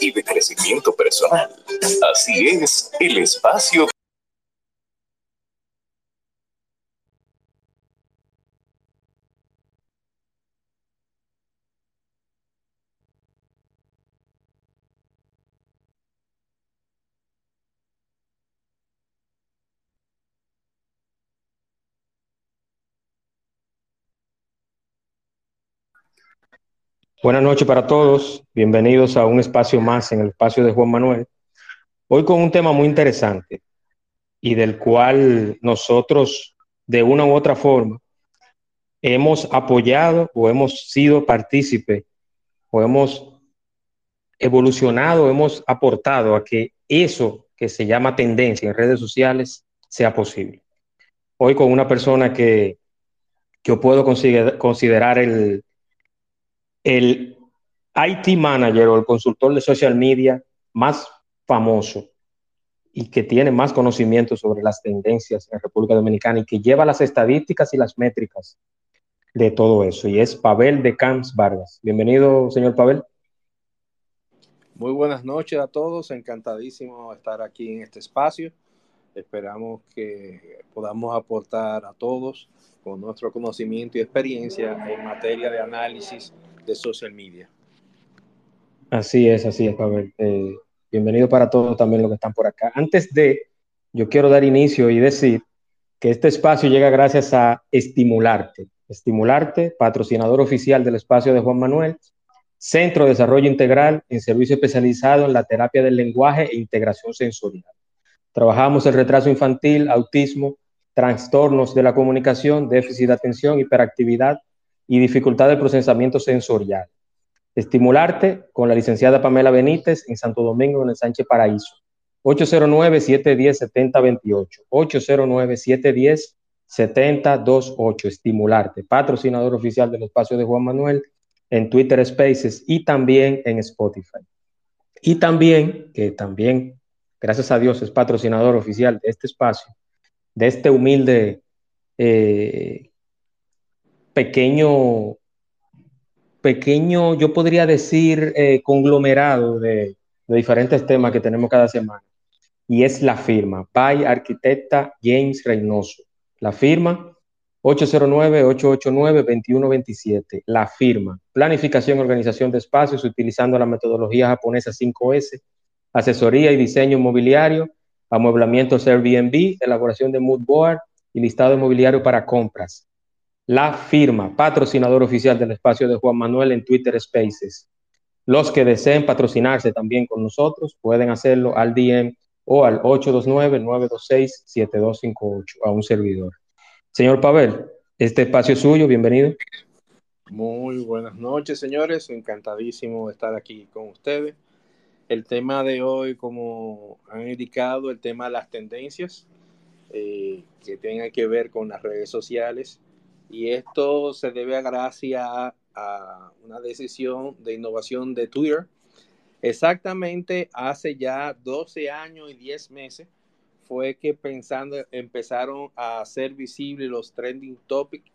y de crecimiento personal. Así es, el espacio Buenas noches para todos, bienvenidos a un espacio más en el espacio de Juan Manuel. Hoy con un tema muy interesante y del cual nosotros de una u otra forma hemos apoyado o hemos sido partícipe o hemos evolucionado, hemos aportado a que eso que se llama tendencia en redes sociales sea posible. Hoy con una persona que, yo puedo considerar el, el IT manager o el consultor de social media más famoso y que tiene más conocimiento sobre las tendencias en República Dominicana y que lleva las estadísticas y las métricas de todo eso. Y es Pavel de Camps Vargas. Bienvenido, señor Pavel. Muy buenas noches a todos. Encantadísimo estar aquí en este espacio. Esperamos que podamos aportar a todos con nuestro conocimiento y experiencia en materia de análisis de social media. Así es, así es, Pavel. Eh, bienvenido para todos también los que están por acá. Antes de, yo quiero dar inicio y decir que este espacio llega gracias a Estimularte. Estimularte, patrocinador oficial del espacio de Juan Manuel, Centro de Desarrollo Integral en servicio especializado en la terapia del lenguaje e integración sensorial. Trabajamos el retraso infantil, autismo, trastornos de la comunicación, déficit de atención, hiperactividad, y dificultad del procesamiento sensorial. Estimularte con la licenciada Pamela Benítez en Santo Domingo, en el Sánchez Paraíso. 809-710-7028. 809-710-7028. Estimularte. Patrocinador oficial del espacio de Juan Manuel en Twitter Spaces y también en Spotify. Y también, que también, gracias a Dios, es patrocinador oficial de este espacio, de este humilde eh, pequeño, pequeño, yo podría decir, eh, conglomerado de, diferentes temas que tenemos cada semana. Y es la firma, by Arquitecta James Reynoso. La firma 809-889-2127. La firma, planificación y organización de espacios utilizando la metodología japonesa 5S, asesoría y diseño inmobiliario, amueblamientos Airbnb, elaboración de mood board y listado inmobiliario para compras la firma, patrocinador oficial del espacio de Juan Manuel en Twitter Spaces. Los que deseen patrocinarse también con nosotros pueden hacerlo al DM o al 829-926-7258 a un servidor. Señor Pavel, este espacio es suyo, bienvenido. Muy buenas noches, señores. Encantadísimo de estar aquí con ustedes. El tema de hoy, como han indicado, el tema de las tendencias eh, que tengan que ver con las redes sociales y esto se debe a gracia a una decisión de innovación de Twitter. Exactamente hace ya 12 años y 10 meses fue que pensando, empezaron a hacer visibles los trending topics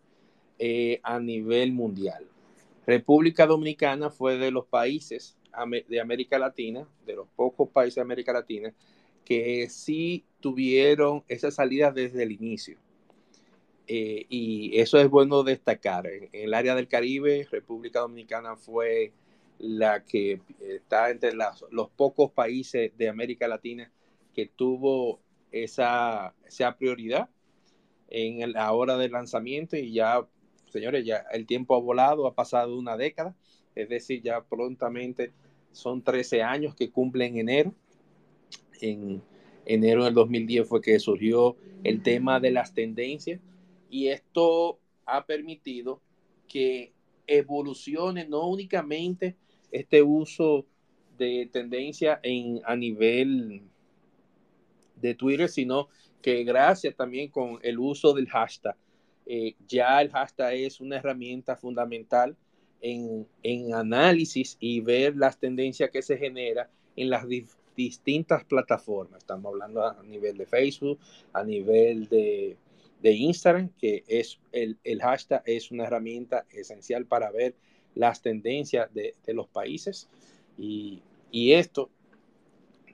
eh, a nivel mundial. República Dominicana fue de los países de América Latina, de los pocos países de América Latina, que sí tuvieron esa salida desde el inicio. Eh, y eso es bueno destacar. En, el área del Caribe, República Dominicana fue la que está entre los pocos países de América Latina que tuvo esa, esa prioridad en la hora del lanzamiento y ya, señores, ya el tiempo ha volado, ha pasado una década, es decir, ya prontamente son 13 años que cumplen enero. En enero del 2010 fue que surgió el tema de las tendencias y esto ha permitido que evolucione no únicamente este uso de tendencia en, a nivel de Twitter, sino que gracias también con el uso del hashtag. Eh, ya el hashtag es una herramienta fundamental en, análisis y ver las tendencias que se genera en las distintas plataformas. Estamos hablando a nivel de Facebook, a nivel de de Instagram, que es el, hashtag es una herramienta esencial para ver las tendencias de, los países y Y esto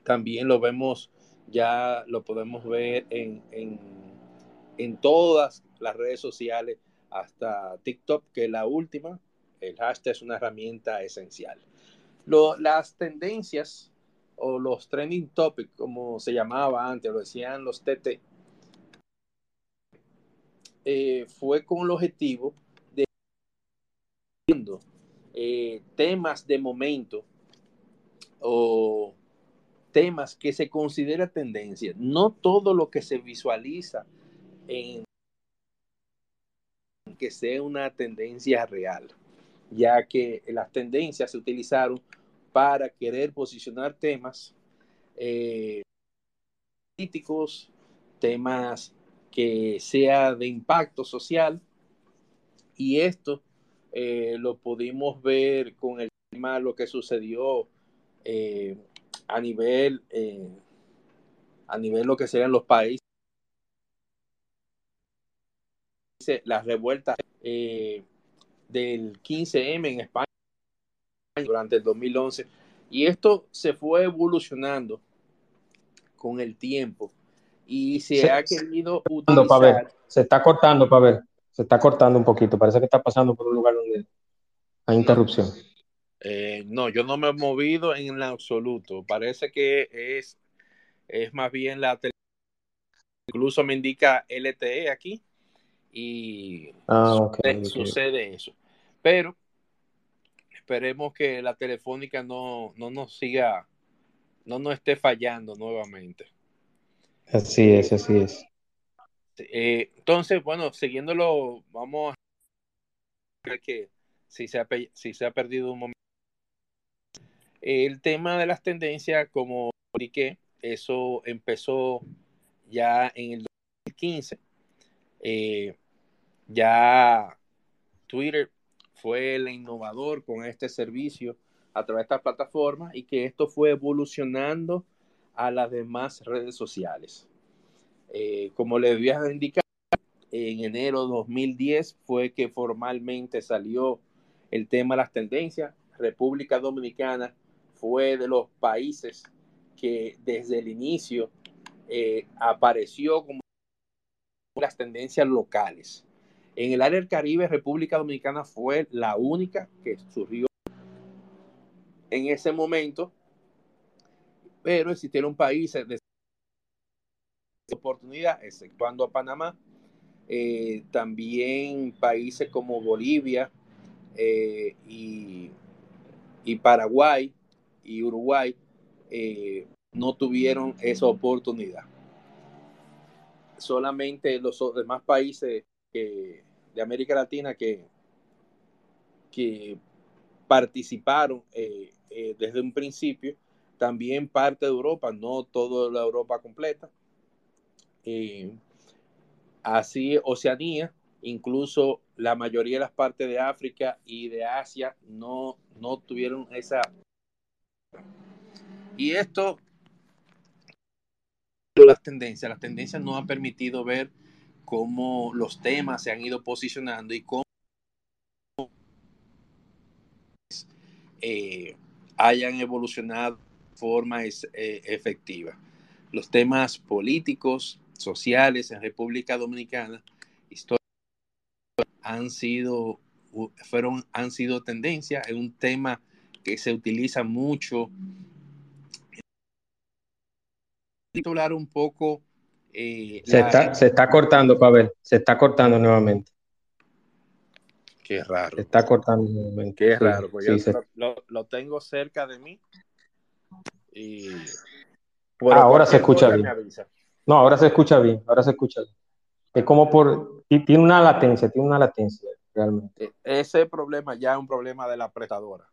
también lo vemos, ya lo podemos ver en, en, todas las redes sociales, hasta TikTok, que es la última. El hashtag es una herramienta esencial. las tendencias o los trending topics, como se llamaba antes, lo decían los TT, eh, fue con el objetivo de eh, temas de momento o temas que se considera tendencia. No todo lo que se visualiza en que sea una tendencia real, ya que las tendencias se utilizaron para querer posicionar temas eh, políticos, temas sea de impacto social y esto eh, lo pudimos ver con el tema lo que sucedió eh, a nivel a nivel lo que sean los países las revueltas del 15M en España durante el 2011. Y esto se fue evolucionando con el tiempo y se, ha querido utilizar. Se está cortando, ver Se está cortando un poquito. Parece que está pasando por un lugar donde hay interrupción. Eh, no, yo no me he movido en absoluto. Parece que es, es más bien la Incluso me indica LTE aquí y ah, sucede eso. Pero esperemos que la telefónica no, no nos siga, no nos esté fallando nuevamente. Así es, así es. Eh, entonces, bueno, siguiéndolo, vamos a ver que si se ha, si se ha perdido un momento. El tema de las tendencias, como expliqué, eso empezó ya en el 2015. Eh, ya Twitter fue el innovador con este servicio a través de esta plataforma y que esto fue evolucionando a las demás redes sociales. Eh, como les voy a indicar, en enero de 2010 fue que formalmente salió el tema de las tendencias. República Dominicana fue de los países que desde el inicio eh, apareció como las tendencias locales. En el área del Caribe, República Dominicana fue la única que surgió en ese momento, pero existieron países de oportunidad, exceptuando a Panamá, eh, también países como Bolivia eh, y, Paraguay y Uruguay eh, no tuvieron esa oportunidad. Solamente los demás países de América Latina que, que participaron eh, eh, desde un principio, también parte de Europa, no toda la Europa completa. Eh, así Oceanía, incluso la mayoría de las partes de África y de Asia no, no tuvieron esa... Y esto, las tendencias, las tendencias no han permitido ver cómo los temas se han ido posicionando y cómo eh, hayan evolucionado forma eh, efectiva. Los temas políticos, sociales en República Dominicana, han sido, fueron, han sido tendencia, es un tema que se utiliza mucho. Titular un poco eh, se, está, se está cortando, Pavel. Se está cortando nuevamente. Qué raro. Se está cortando nuevamente. Qué raro, porque yo lo, tengo cerca de mí. Y... Ah, ahora se escucha bien. No, ahora se escucha bien. Ahora se escucha bien. Es como por. Tiene una latencia, tiene una latencia realmente. E, ese problema ya es un problema de la prestadora.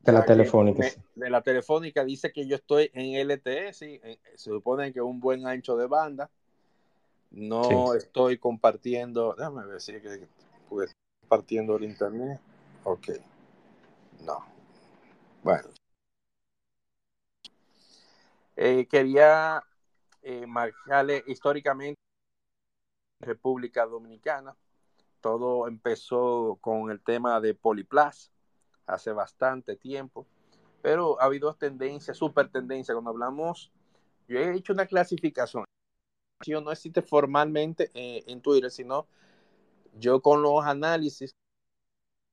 De la telefónica. de la telefónica dice que yo estoy en LTE, sí, se supone que un buen ancho de banda. No estoy compartiendo, déjame ver si que compartiendo el internet. Ok. No. Bueno. Eh, quería eh, marcarle históricamente República Dominicana. Todo empezó con el tema de Poliplas hace bastante tiempo. pero ha habido tendencias, super tendencias. Cuando hablamos, yo he hecho una clasificación, no existe formalmente eh, en Twitter, sino yo con los análisis,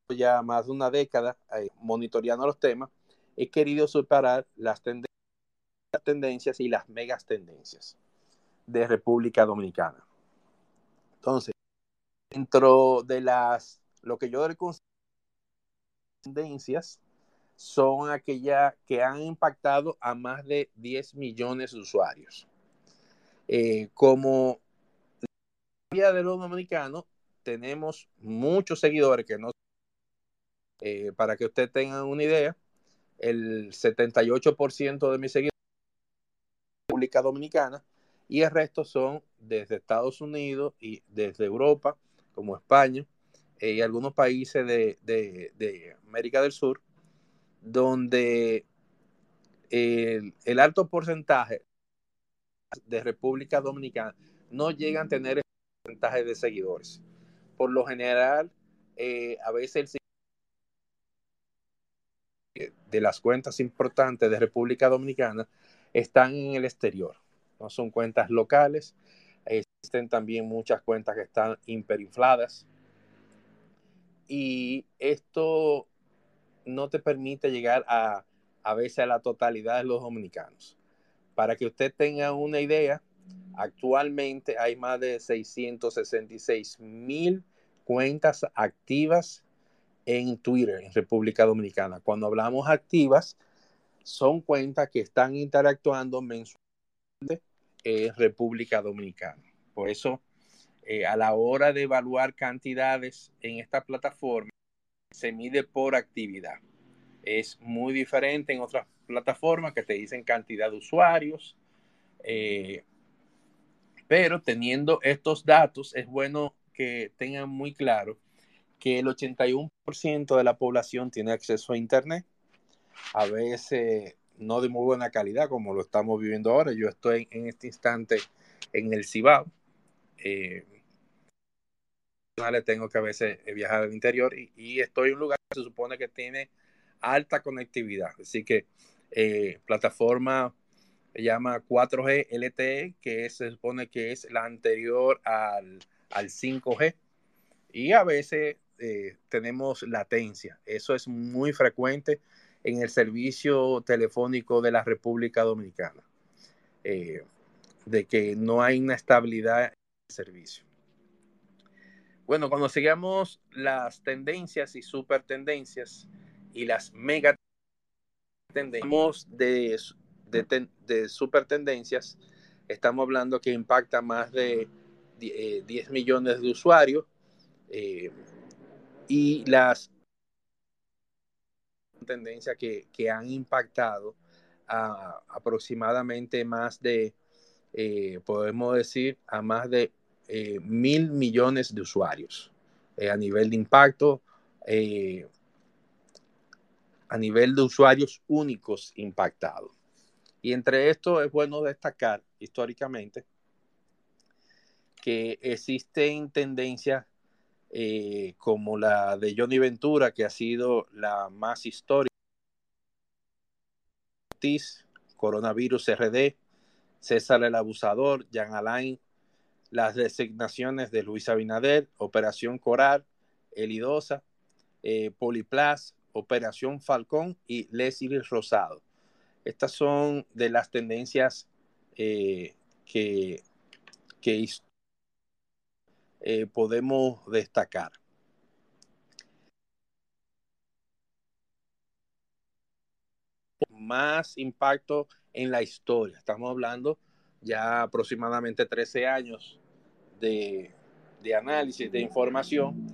ya más de una década eh, monitoreando los temas, he querido separar las tendencias y las megas tendencias de República Dominicana. Entonces, dentro de las, lo que yo considero tendencias, son aquellas que han impactado a más de 10 millones de usuarios. Eh, como la de los dominicanos, tenemos muchos seguidores que no. Eh, para que usted tenga una idea, el 78% de mis seguidores República Dominicana y el resto son desde Estados Unidos y desde Europa, como España, eh, y algunos países de, de, América del Sur, donde el, el, alto porcentaje de República Dominicana no llegan a tener el porcentaje de seguidores. Por lo general, eh, a veces el de las cuentas importantes de República Dominicana están en el exterior no son cuentas locales. Existen también muchas cuentas que están hiperinfladas. Y esto no te permite llegar a, a veces a la totalidad de los dominicanos. Para que usted tenga una idea, actualmente hay más de 666 mil cuentas activas en Twitter en República Dominicana. Cuando hablamos activas, son cuentas que están interactuando mensualmente es República Dominicana. Por eso, eh, a la hora de evaluar cantidades en esta plataforma, se mide por actividad. Es muy diferente en otras plataformas que te dicen cantidad de usuarios. Eh, pero teniendo estos datos, es bueno que tengan muy claro que el 81% de la población tiene acceso a Internet. A veces no de muy buena calidad como lo estamos viviendo ahora. Yo estoy en este instante en el Cibao. Eh, tengo que a veces viajar al interior y, estoy en un lugar que se supone que tiene alta conectividad. Así que eh, plataforma se llama 4G LTE, que se supone que es la anterior al, 5G. Y a veces eh, tenemos latencia. Eso es muy frecuente en el servicio telefónico de la República Dominicana, eh, de que no hay una estabilidad en el servicio. Bueno, cuando sigamos las tendencias y super tendencias y las mega tendencias de, de, super tendencias, estamos hablando que impacta más de 10 eh, millones de usuarios eh, y las tendencia que, han impactado a aproximadamente más de, eh, podemos decir, a más de eh, mil millones de usuarios eh, a nivel de impacto, a nivel de usuarios únicos impactados. Y entre esto es bueno destacar históricamente que existen tendencias eh, como la de Johnny Ventura, que ha sido la más histórica. Coronavirus RD, César el Abusador, Jean Alain, las designaciones de Luis Abinader, Operación Coral, Elidosa, eh, Poliplas, Operación Falcón y Leslie Rosado. Estas son de las tendencias eh, que, que eh, podemos destacar. Más impacto en la historia. Estamos hablando ya aproximadamente 13 años de, análisis de información.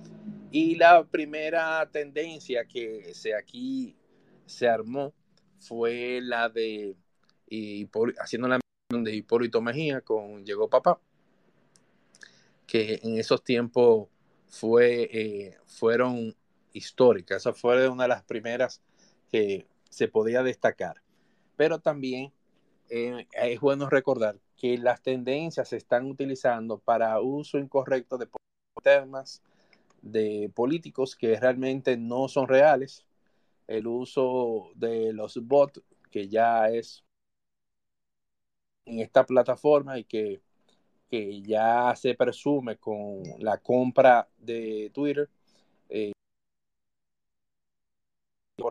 Y la primera tendencia que se aquí se armó fue la de haciendo la de Hipólito Mejía con Llegó Papá que en esos tiempos fue, eh, fueron históricas. Esa fue una de las primeras que se podía destacar. Pero también eh, es bueno recordar que las tendencias se están utilizando para uso incorrecto de temas de políticos que realmente no son reales. el uso de los bots, que ya es en esta plataforma y que, que ya se presume con la compra de Twitter, eh, o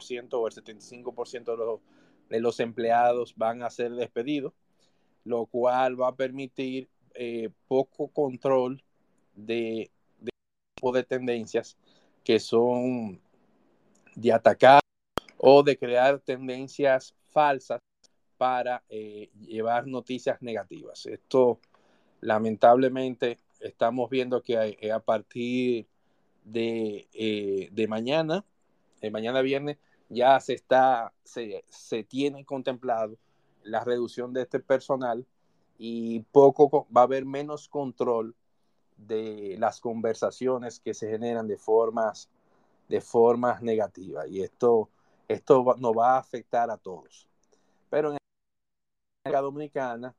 el 75% de los, de los empleados van a ser despedidos, lo cual va a permitir eh, poco control de, de, de tendencias que son de atacar o de crear tendencias falsas para eh, llevar noticias negativas. Esto, lamentablemente, estamos viendo que a, eh, a partir de, eh, de mañana, de mañana viernes, ya se está, se, se, tiene contemplado la reducción de este personal y poco va a haber menos control de las conversaciones que se generan de formas, de formas negativas. Y esto, esto nos va a afectar a todos. Pero en Dominicana,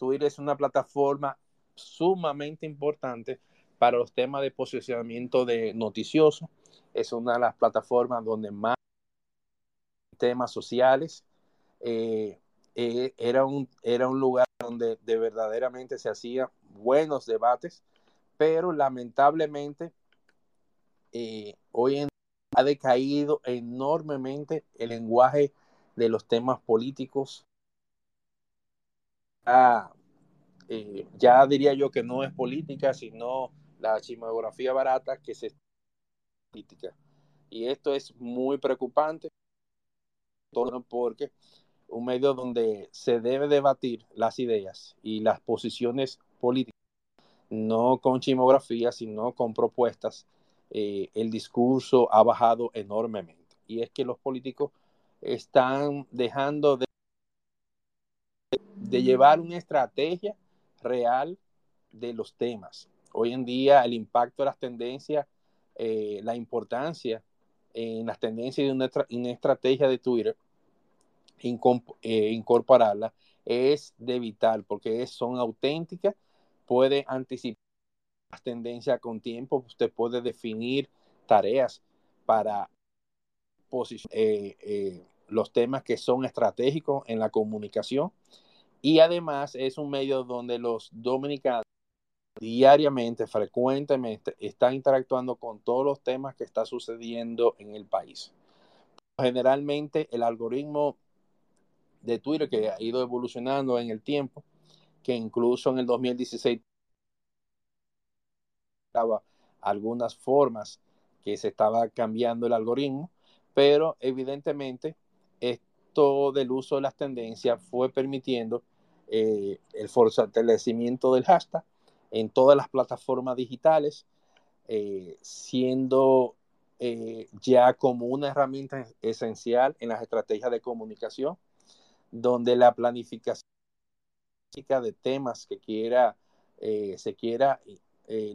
Twitter es una plataforma sumamente importante para los temas de posicionamiento de noticioso. Es una de las plataformas donde más temas sociales. Eh, eh, era, un, era un lugar donde de verdaderamente se hacían buenos debates, pero lamentablemente eh, hoy en ha decaído enormemente el lenguaje de los temas políticos ah, eh, ya diría yo que no es política, sino la chismografía barata que se política. Y esto es muy preocupante porque un medio donde se debe debatir las ideas y las posiciones políticas, no con chismografía, sino con propuestas, eh, el discurso ha bajado enormemente. Y es que los políticos están dejando de de llevar una estrategia real de los temas. Hoy en día el impacto de las tendencias, eh, la importancia en las tendencias de una, una estrategia de Twitter, eh, incorporarla, es de vital porque es, son auténticas, puede anticipar las tendencias con tiempo, usted puede definir tareas para eh, los temas que son estratégicos en la comunicación y además es un medio donde los dominicanos diariamente, frecuentemente, están interactuando con todos los temas que está sucediendo en el país. Generalmente el algoritmo de Twitter que ha ido evolucionando en el tiempo, que incluso en el 2016 estaba algunas formas que se estaba cambiando el algoritmo, pero evidentemente del uso de las tendencias fue permitiendo eh, el fortalecimiento del hashtag en todas las plataformas digitales, eh, siendo eh, ya como una herramienta esencial en las estrategias de comunicación, donde la planificación de temas que quiera, se quiera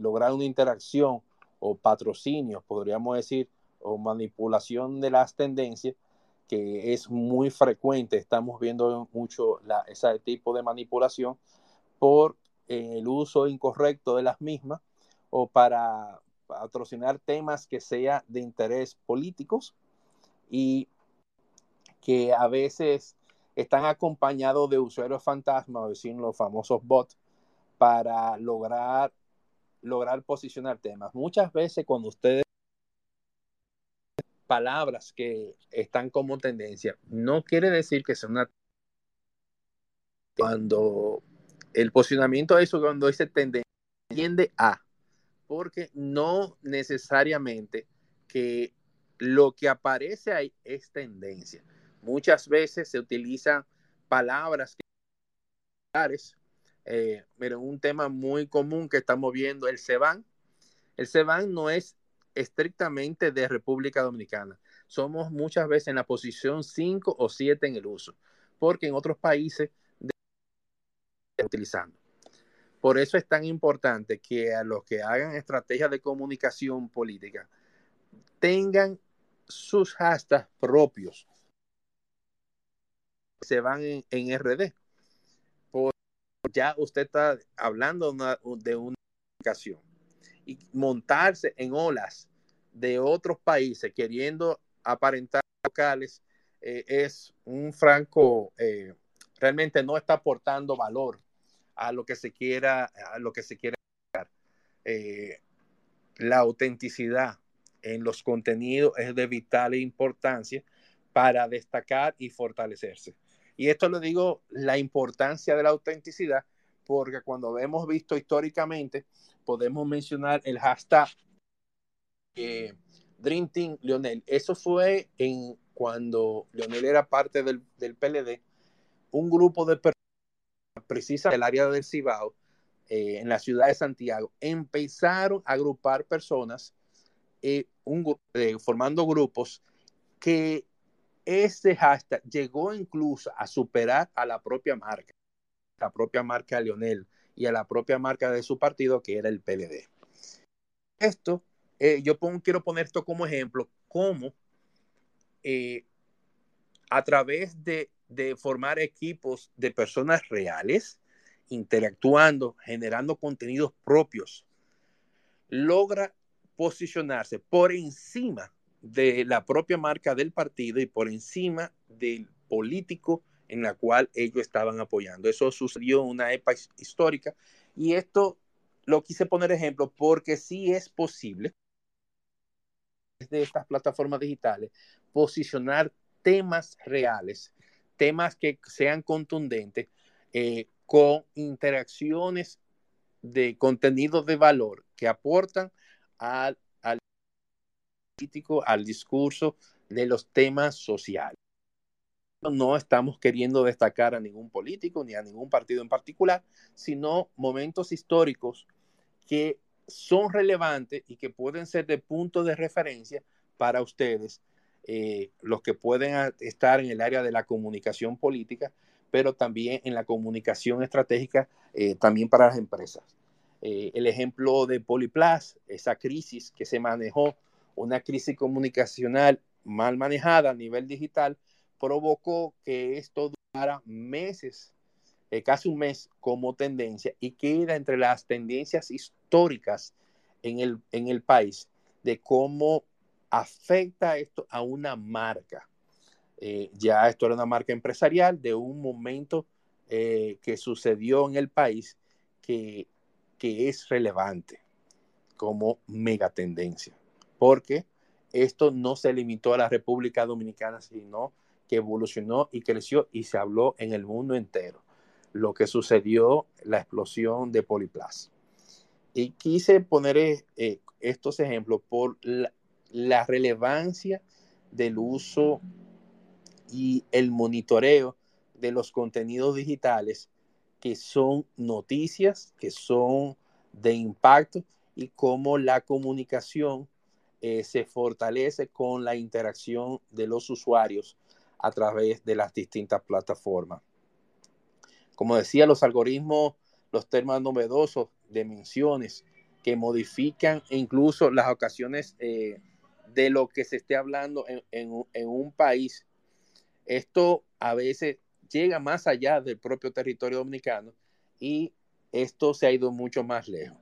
lograr una interacción o patrocinio, podríamos decir, o manipulación de las tendencias, que es muy frecuente, estamos viendo mucho la, ese tipo de manipulación por eh, el uso incorrecto de las mismas o para patrocinar temas que sean de interés políticos y que a veces están acompañados de usuarios fantasmas, o decir los famosos bots, para lograr, lograr posicionar temas. Muchas veces cuando ustedes palabras que están como tendencia, no quiere decir que sea una... Cuando el posicionamiento de eso, cuando dice tendencia, tiende a, porque no necesariamente que lo que aparece ahí es tendencia. Muchas veces se utilizan palabras eh, pero un tema muy común que estamos viendo, el CEBAN. El CEBAN no es estrictamente de República Dominicana. Somos muchas veces en la posición 5 o 7 en el uso, porque en otros países utilizando. Por eso es tan importante que a los que hagan estrategias de comunicación política tengan sus hashtags propios. Se van en, RD. Ya usted está hablando de una comunicación y montarse en olas de otros países queriendo aparentar locales eh, es un franco, eh, realmente no está aportando valor a lo que se quiera, a lo que se quiera. Eh, la autenticidad en los contenidos es de vital importancia para destacar y fortalecerse. Y esto lo digo, la importancia de la autenticidad, porque cuando hemos visto históricamente, podemos mencionar el hashtag eh, Dream Team Lionel. Eso fue en cuando Lionel era parte del, del PLD, un grupo de personas, precisamente del área del Cibao, eh, en la ciudad de Santiago, empezaron a agrupar personas, eh, un, eh, formando grupos que ese hashtag llegó incluso a superar a la propia marca, la propia marca de Lionel y a la propia marca de su partido, que era el PLD. Esto, yo quiero poner esto como ejemplo, cómo a través de formar equipos de personas reales, interactuando, generando contenidos propios, logra posicionarse por encima de la propia marca del partido y por encima del político en la cual ellos estaban apoyando. Eso sucedió en una época histórica y esto lo quise poner ejemplo porque sí es posible desde estas plataformas digitales posicionar temas reales, temas que sean contundentes, eh, con interacciones de contenidos de valor que aportan al, al político, al discurso de los temas sociales. No estamos queriendo destacar a ningún político ni a ningún partido en particular, sino momentos históricos que son relevantes y que pueden ser de punto de referencia para ustedes, eh, los que pueden estar en el área de la comunicación política, pero también en la comunicación estratégica, eh, también para las empresas. Eh, el ejemplo de Poliplas, esa crisis que se manejó, una crisis comunicacional mal manejada a nivel digital, provocó que esto durara meses, eh, casi un mes como tendencia y queda entre las tendencias históricas en el, en el país de cómo afecta esto a una marca. Eh, ya esto era una marca empresarial de un momento eh, que sucedió en el país que, que es relevante como megatendencia, porque esto no se limitó a la República Dominicana, sino que evolucionó y creció y se habló en el mundo entero. Lo que sucedió, la explosión de Poliplas. Y quise poner eh, estos ejemplos por la, la, relevancia del uso y el monitoreo de los contenidos digitales que son noticias, que son de impacto y cómo la comunicación eh, se fortalece con la interacción de los usuarios a través de las distintas plataformas. Como decía, los algoritmos, los temas novedosos de menciones que modifican incluso las ocasiones eh, de lo que se esté hablando en, en un país esto a veces llega más allá del propio territorio dominicano y esto se ha ido mucho más lejos.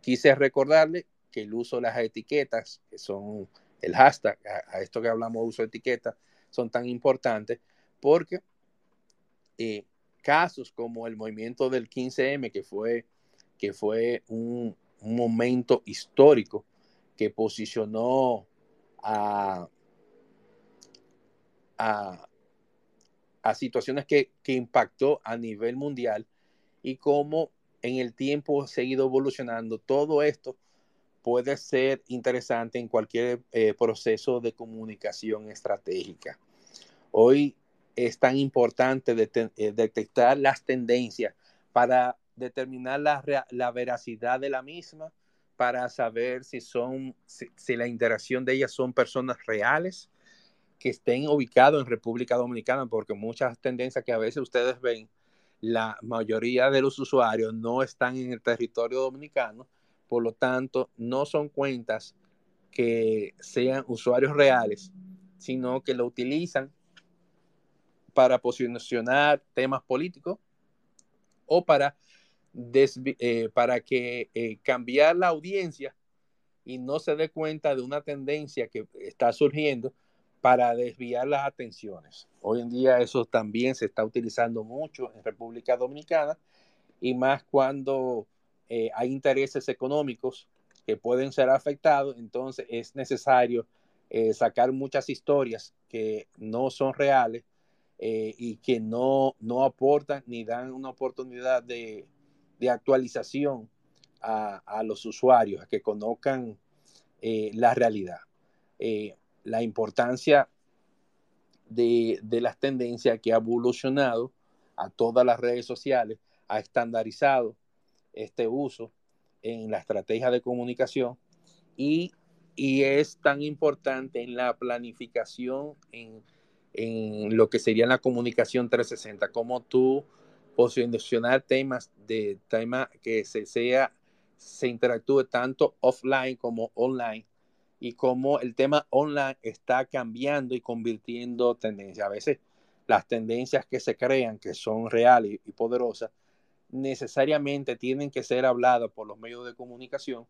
Quise recordarle que el uso de las etiquetas, que son el hashtag, a, esto que hablamos de uso de etiquetas, son tan importantes porque eh, casos como el movimiento del 15M, que fue, que fue un, momento histórico que posicionó a, a, a situaciones que, que, impactó a nivel mundial y cómo en el tiempo ha seguido evolucionando. Todo esto puede ser interesante en cualquier eh, proceso de comunicación estratégica. Hoy es tan importante eh, detectar las tendencias para determinar la, la, veracidad de la misma, para saber si son, si la interacción de ellas son personas reales que estén ubicados en República Dominicana, porque muchas tendencias que a veces ustedes ven, la mayoría de los usuarios no están en el territorio dominicano, por lo tanto, no son cuentas que sean usuarios reales, sino que lo utilizan para posicionar temas políticos o para, eh, para que eh, cambiar la audiencia y no se dé cuenta de una tendencia que está surgiendo para desviar las atenciones. Hoy en día eso también se está utilizando mucho en República Dominicana y más cuando eh, hay intereses económicos que pueden ser afectados, entonces es necesario eh, sacar muchas historias que no son reales eh, y que no, no aportan ni dan una oportunidad de, de actualización a, a, los usuarios, a que conozcan la realidad. La importancia de, las tendencias que ha evolucionado a todas las redes sociales, ha estandarizado este uso en la estrategia de comunicación y, es tan importante en la planificación, en, lo que sería la comunicación 360, como tú posicionar temas de tema que se sea se interactúe tanto offline como online y cómo el tema online está cambiando y convirtiendo tendencias. A veces las tendencias que se crean, que son reales y poderosas, necesariamente tienen que ser habladas por los medios de comunicación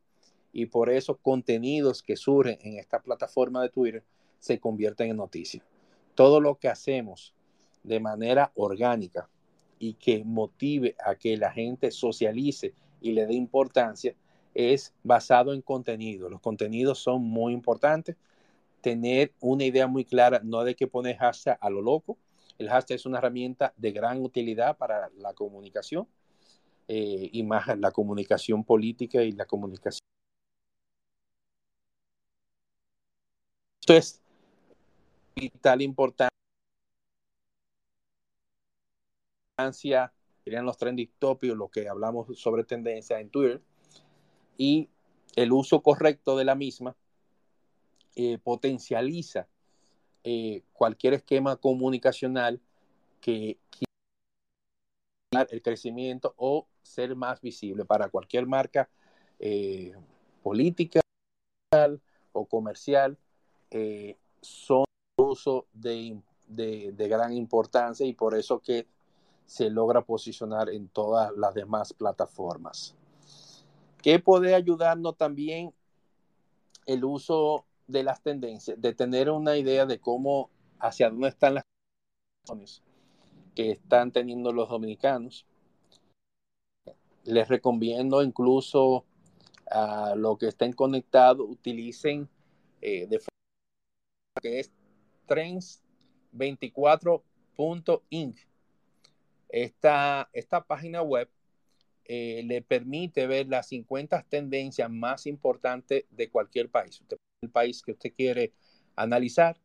y por esos contenidos que surgen en esta plataforma de Twitter se convierten en noticias. Todo lo que hacemos de manera orgánica y que motive a que la gente socialice y le dé importancia, es basado en contenido. Los contenidos son muy importantes. Tener una idea muy clara, no de que poner hashtag a lo loco. El hashtag es una herramienta de gran utilidad para la comunicación eh, y más la comunicación política y la comunicación. Esto es vital importancia. Serían los trending topics, lo que hablamos sobre tendencia en Twitter y el uso correcto de la misma eh, potencializa eh, cualquier esquema comunicacional que el crecimiento o ser más visible para cualquier marca eh, política o comercial son uso de, de gran importancia y por eso que se logra posicionar en todas las demás plataformas. ¿Qué puede ayudarnos también el uso de las tendencias, de tener una idea de cómo, hacia dónde están las que están teniendo los dominicanos? Les recomiendo incluso a los que estén conectados, utilicen eh, de forma que es trends24.inc. Esta, esta página web eh, le permite ver las 50 tendencias más importantes de cualquier país. el país que usted quiere analizar.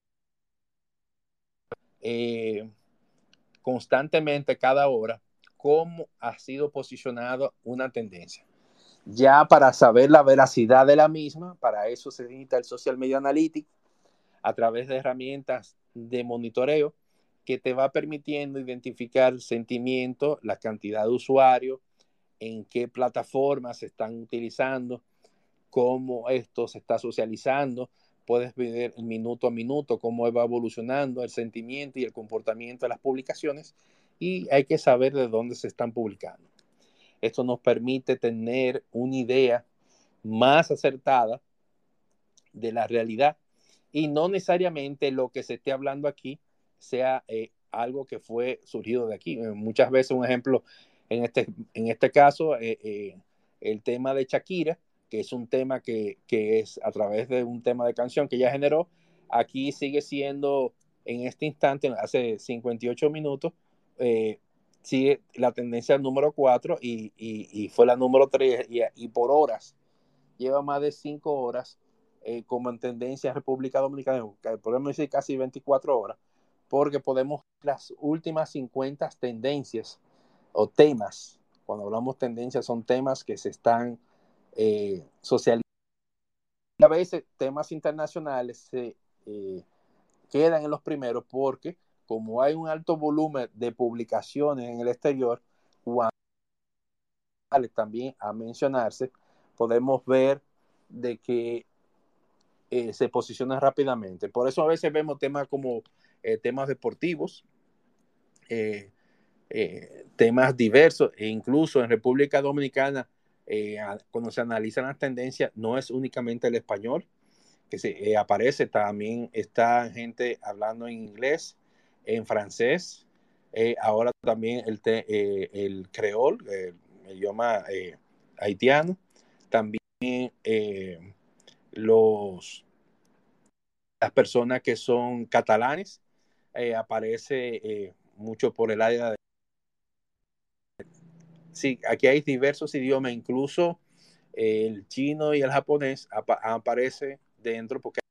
Eh, constantemente, cada hora, cómo ha sido posicionado una tendencia. Ya para saber la veracidad de la misma, para eso se necesita el Social Media Analytics a través de herramientas de monitoreo que te va permitiendo identificar sentimiento, la cantidad de usuarios, en qué plataformas se están utilizando, cómo esto se está socializando. Puedes ver minuto a minuto cómo va evolucionando el sentimiento y el comportamiento de las publicaciones y hay que saber de dónde se están publicando. Esto nos permite tener una idea más acertada de la realidad y no necesariamente lo que se esté hablando aquí sea eh, algo que fue surgido de aquí. Muchas veces un ejemplo en este, en este caso, eh, eh, el tema de Shakira, que es un tema que, que, es a través de un tema de canción que ya generó, aquí sigue siendo en este instante, hace 58 minutos, eh, sigue la tendencia número 4 y, y, y, fue la número 3 y, y, por horas, lleva más de 5 horas como en tendencia República Dominicana, podemos decir casi 24 horas, porque podemos las últimas 50 tendencias o temas. Cuando hablamos tendencias, son temas que se están eh, socializando. A veces temas internacionales se eh, quedan en los primeros porque como hay un alto volumen de publicaciones en el exterior, también a mencionarse, podemos ver de que eh, se posicionan rápidamente. Por eso a veces vemos temas como temas deportivos, eh, temas diversos e incluso en República Dominicana, eh, cuando se analizan las tendencias, no es únicamente el español, que se eh, aparece, también está gente hablando en inglés, en francés, eh, ahora también el, el creol, el, idioma haitiano, también los, las personas que son catalanes, aparece mucho por el área de... Sí, aquí hay diversos idiomas, incluso el chino y el japonés aparece dentro porque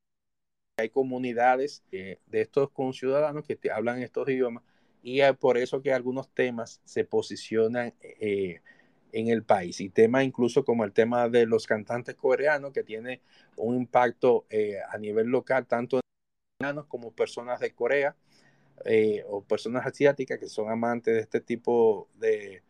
hay comunidades de estos conciudadanos que hablan estos idiomas y por eso que algunos temas se posicionan eh, en el país y temas incluso como el tema de los cantantes coreanos que tiene un impacto eh, a nivel local tanto en como personas de Corea eh, o personas asiáticas que son amantes de este tipo de,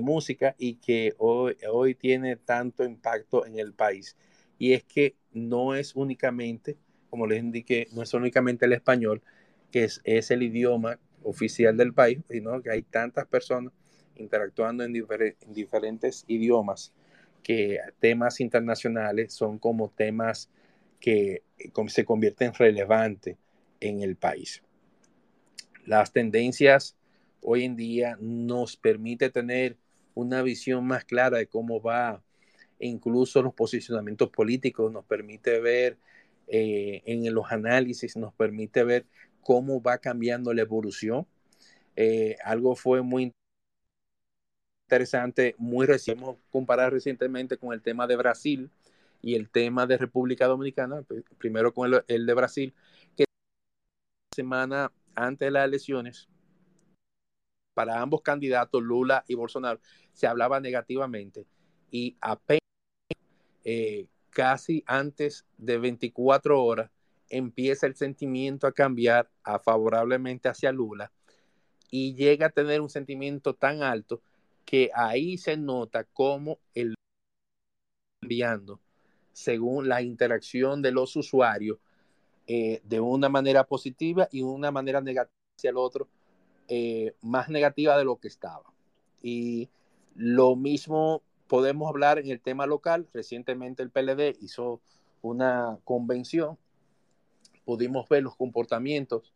música y que hoy tiene tanto impacto en el país. Y es que no es únicamente, como les indiqué, no es únicamente el español, que es, es el idioma oficial del país, sino que hay tantas personas interactuando en, en diferentes idiomas que temas internacionales son como temas que se convierten relevantes en el país. Las tendencias hoy en día nos permite tener una visión más clara de cómo va incluso los posicionamientos políticos, nos permite ver eh, en los análisis, nos permite ver cómo va cambiando la evolución. Eh, algo fue muy interesante, muy reciente, comparar recientemente con el tema de Brasil y el tema de República Dominicana, primero con el, el de Brasil, que semana antes de las elecciones para ambos candidatos, Lula y Bolsonaro, se hablaba negativamente y apenas eh, casi antes de 24 horas empieza el sentimiento a cambiar a favorablemente hacia Lula y llega a tener un sentimiento tan alto que ahí se nota cómo el cambiando según la interacción de los usuarios eh, de una manera positiva y una manera negativa hacia el otro eh, más negativa de lo que estaba. Y lo mismo podemos hablar en el tema local. Recientemente el PLD hizo una convención. Pudimos ver los comportamientos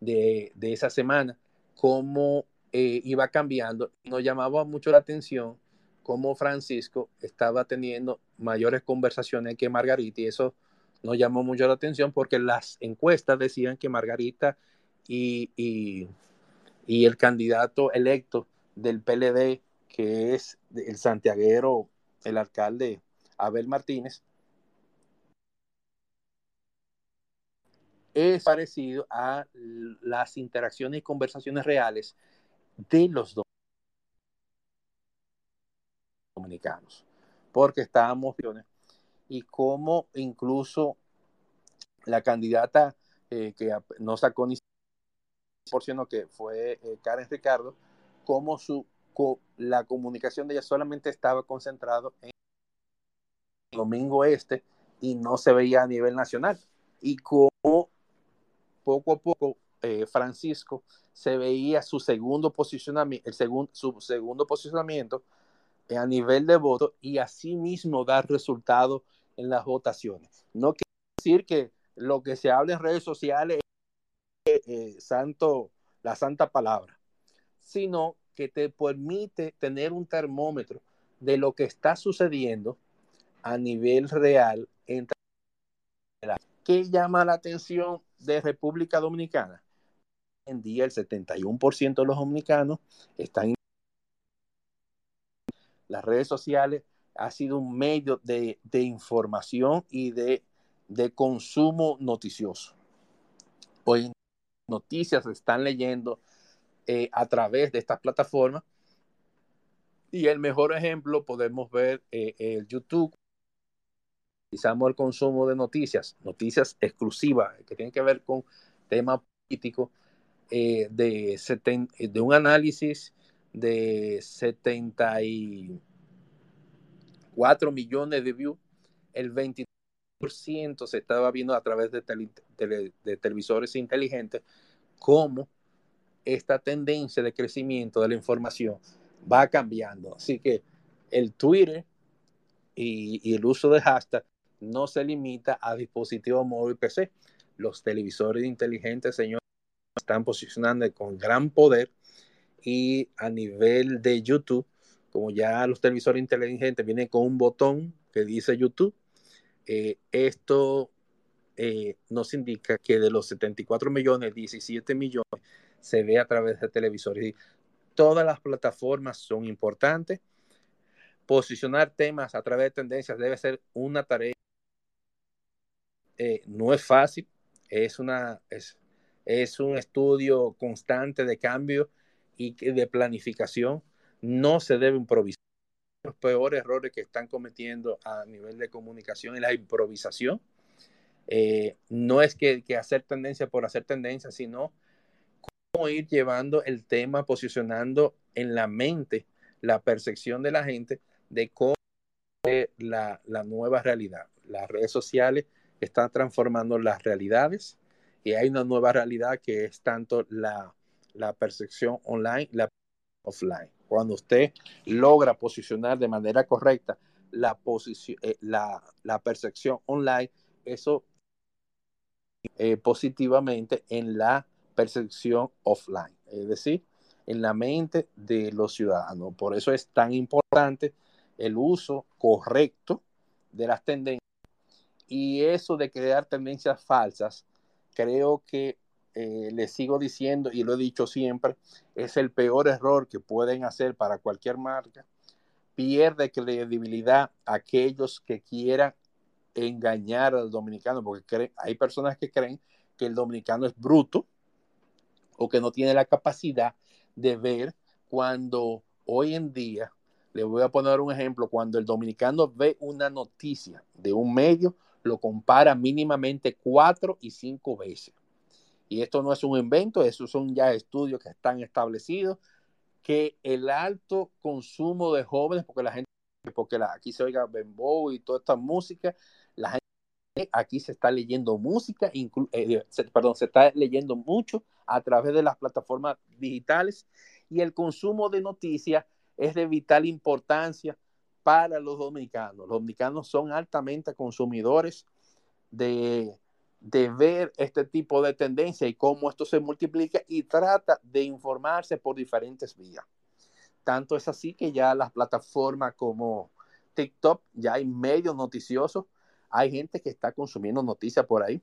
de, de esa semana, cómo eh, iba cambiando. Nos llamaba mucho la atención cómo Francisco estaba teniendo mayores conversaciones que Margarita y eso nos llamó mucho la atención porque las encuestas decían que Margarita y, y y el candidato electo del PLD, que es el santiaguero, el alcalde Abel Martínez, es parecido a las interacciones y conversaciones reales de los dominicanos, porque estábamos y como incluso la candidata eh, que no sacó ni por que fue eh, Karen Ricardo, como su, la comunicación de ella solamente estaba concentrado en el domingo este y no se veía a nivel nacional. Y como poco a poco eh, Francisco se veía su segundo posicionamiento, el segundo, su segundo posicionamiento eh, a nivel de voto y así mismo dar resultados en las votaciones. No quiere decir que lo que se habla en redes sociales eh, santo, la santa palabra, sino que te permite tener un termómetro de lo que está sucediendo a nivel real entre ¿Qué llama la atención de República Dominicana? En día el 71% de los dominicanos están en las redes sociales ha sido un medio de, información y de, de consumo noticioso. Hoy noticias se están leyendo eh, a través de estas plataformas. Y el mejor ejemplo podemos ver eh, el YouTube. Utilizamos el consumo de noticias, noticias exclusivas que tienen que ver con temas políticos, eh, de, de un análisis de 74 millones de views, el 23% se estaba viendo a través de, de televisores inteligentes cómo esta tendencia de crecimiento de la información va cambiando. Así que el Twitter y, el uso de hashtag no se limita a dispositivos móvil PC. Los televisores inteligentes, señores, están posicionando con gran poder y a nivel de YouTube, como ya los televisores inteligentes vienen con un botón que dice YouTube, eh, esto eh, nos indica que de los 74 millones, 17 millones se ve a través de televisores. Todas las plataformas son importantes. Posicionar temas a través de tendencias debe ser una tarea. Eh, no es fácil, es, una, es, es un estudio constante de cambio y de planificación. No se debe improvisar. Los peores errores que están cometiendo a nivel de comunicación es la improvisación. Eh, no es que, que, hacer tendencia por hacer tendencia, sino cómo ir llevando el tema, posicionando en la mente la percepción de la gente de cómo es la, la nueva realidad. Las redes sociales están transformando las realidades y hay una nueva realidad que es tanto la, la percepción online la offline. Cuando usted logra posicionar de manera correcta la, posición, eh, la, la, percepción online, eso eh, positivamente en la percepción offline, es decir, en la mente de los ciudadanos. Por eso es tan importante el uso correcto de las tendencias y eso de crear tendencias falsas, creo que eh, les sigo diciendo y lo he dicho siempre, es el peor error que pueden hacer para cualquier marca. Pierde credibilidad aquellos que quieran engañar al dominicano, porque hay personas que creen que el dominicano es bruto o que no tiene la capacidad de ver cuando hoy en día, le voy a poner un ejemplo, cuando el dominicano ve una noticia de un medio, lo compara mínimamente cuatro y cinco veces. Y esto no es un invento, esos son ya estudios que están establecidos, que el alto consumo de jóvenes, porque la gente, porque la, aquí se oiga Bembo y toda esta música, la gente aquí se está leyendo música, eh, perdón, se está leyendo mucho a través de las plataformas digitales y el consumo de noticias es de vital importancia para los dominicanos. Los dominicanos son altamente consumidores de, de ver este tipo de tendencia y cómo esto se multiplica y trata de informarse por diferentes vías. Tanto es así que ya las plataformas como TikTok, ya hay medios noticiosos, hay gente que está consumiendo noticias por ahí.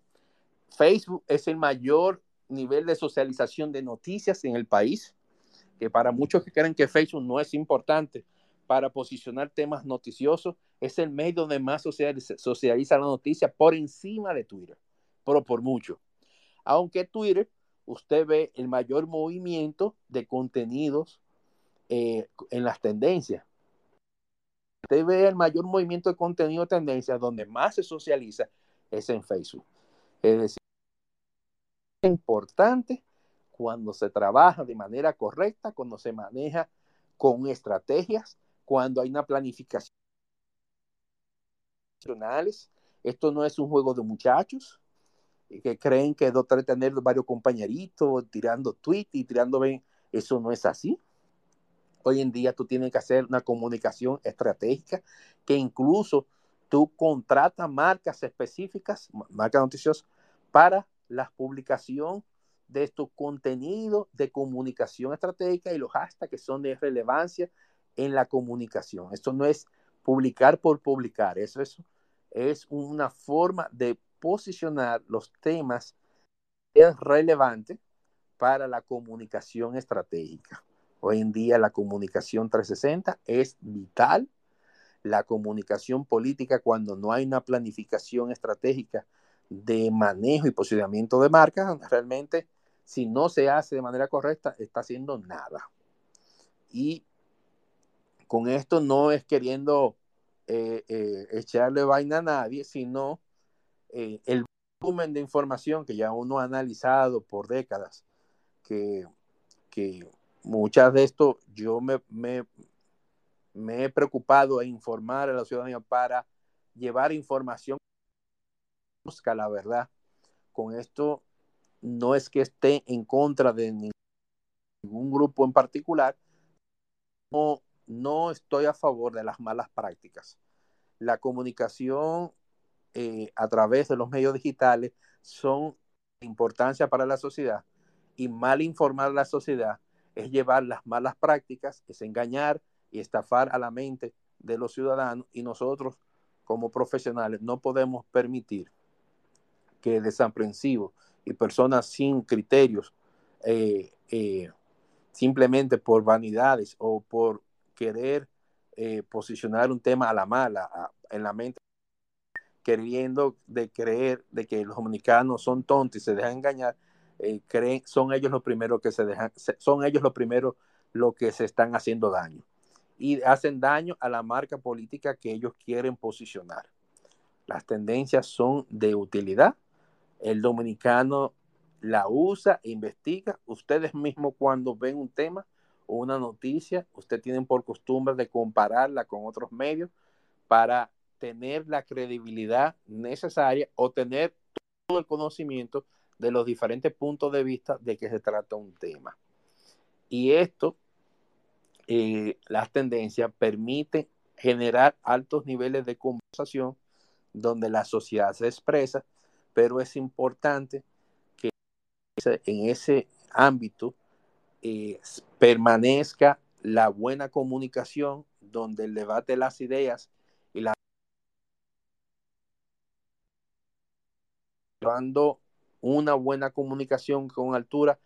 Facebook es el mayor nivel de socialización de noticias en el país, que para muchos que creen que Facebook no es importante, para posicionar temas noticiosos, es el medio donde más socializa, socializa la noticia por encima de Twitter, pero por mucho. Aunque Twitter, usted ve el mayor movimiento de contenidos eh, en las tendencias. Usted ve el mayor movimiento de contenido de tendencias donde más se socializa es en Facebook. Es decir, importante cuando se trabaja de manera correcta, cuando se maneja con estrategias cuando hay una planificación. Esto no es un juego de muchachos que creen que doctor tener varios compañeritos tirando tweets y tirando ven. Eso no es así. Hoy en día tú tienes que hacer una comunicación estratégica que incluso tú contratas marcas específicas, marcas noticiosas, para la publicación de estos contenidos de comunicación estratégica y los hashtags que son de relevancia en la comunicación. Esto no es publicar por publicar, eso es, es una forma de posicionar los temas relevantes para la comunicación estratégica. Hoy en día la comunicación 360 es vital. La comunicación política cuando no hay una planificación estratégica de manejo y posicionamiento de marcas, realmente si no se hace de manera correcta, está haciendo nada. Y con esto no es queriendo eh, eh, echarle vaina a nadie, sino eh, el volumen de información que ya uno ha analizado por décadas, que, muchas de esto yo me, me, me he preocupado en informar a la ciudadanía para llevar información busca la verdad. Con esto no es que esté en contra de ningún grupo en particular, no no estoy a favor de las malas prácticas. La comunicación eh, a través de los medios digitales son de importancia para la sociedad y mal informar a la sociedad es llevar las malas prácticas, es engañar y estafar a la mente de los ciudadanos y nosotros como profesionales no podemos permitir que desaprensivos y personas sin criterios, eh, eh, simplemente por vanidades o por querer eh, posicionar un tema a la mala en la mente, queriendo de creer de que los dominicanos son tontos y se dejan engañar, creen, son ellos los primeros que se dejan, son ellos los primeros los que se están haciendo daño y hacen daño a la marca política que ellos quieren posicionar. Las tendencias son de utilidad. El dominicano la usa, investiga. Ustedes mismos cuando ven un tema o una noticia, ustedes tienen por costumbre de compararla con otros medios para tener la credibilidad necesaria o tener todo el conocimiento de los diferentes puntos de vista de que se trata un tema. Y esto eh, las tendencias permiten generar altos niveles de conversación donde la sociedad se expresa, pero es importante que en ese ámbito eh, permanezca la buena comunicación, donde el debate de las ideas y la llevando una buena comunicación con altura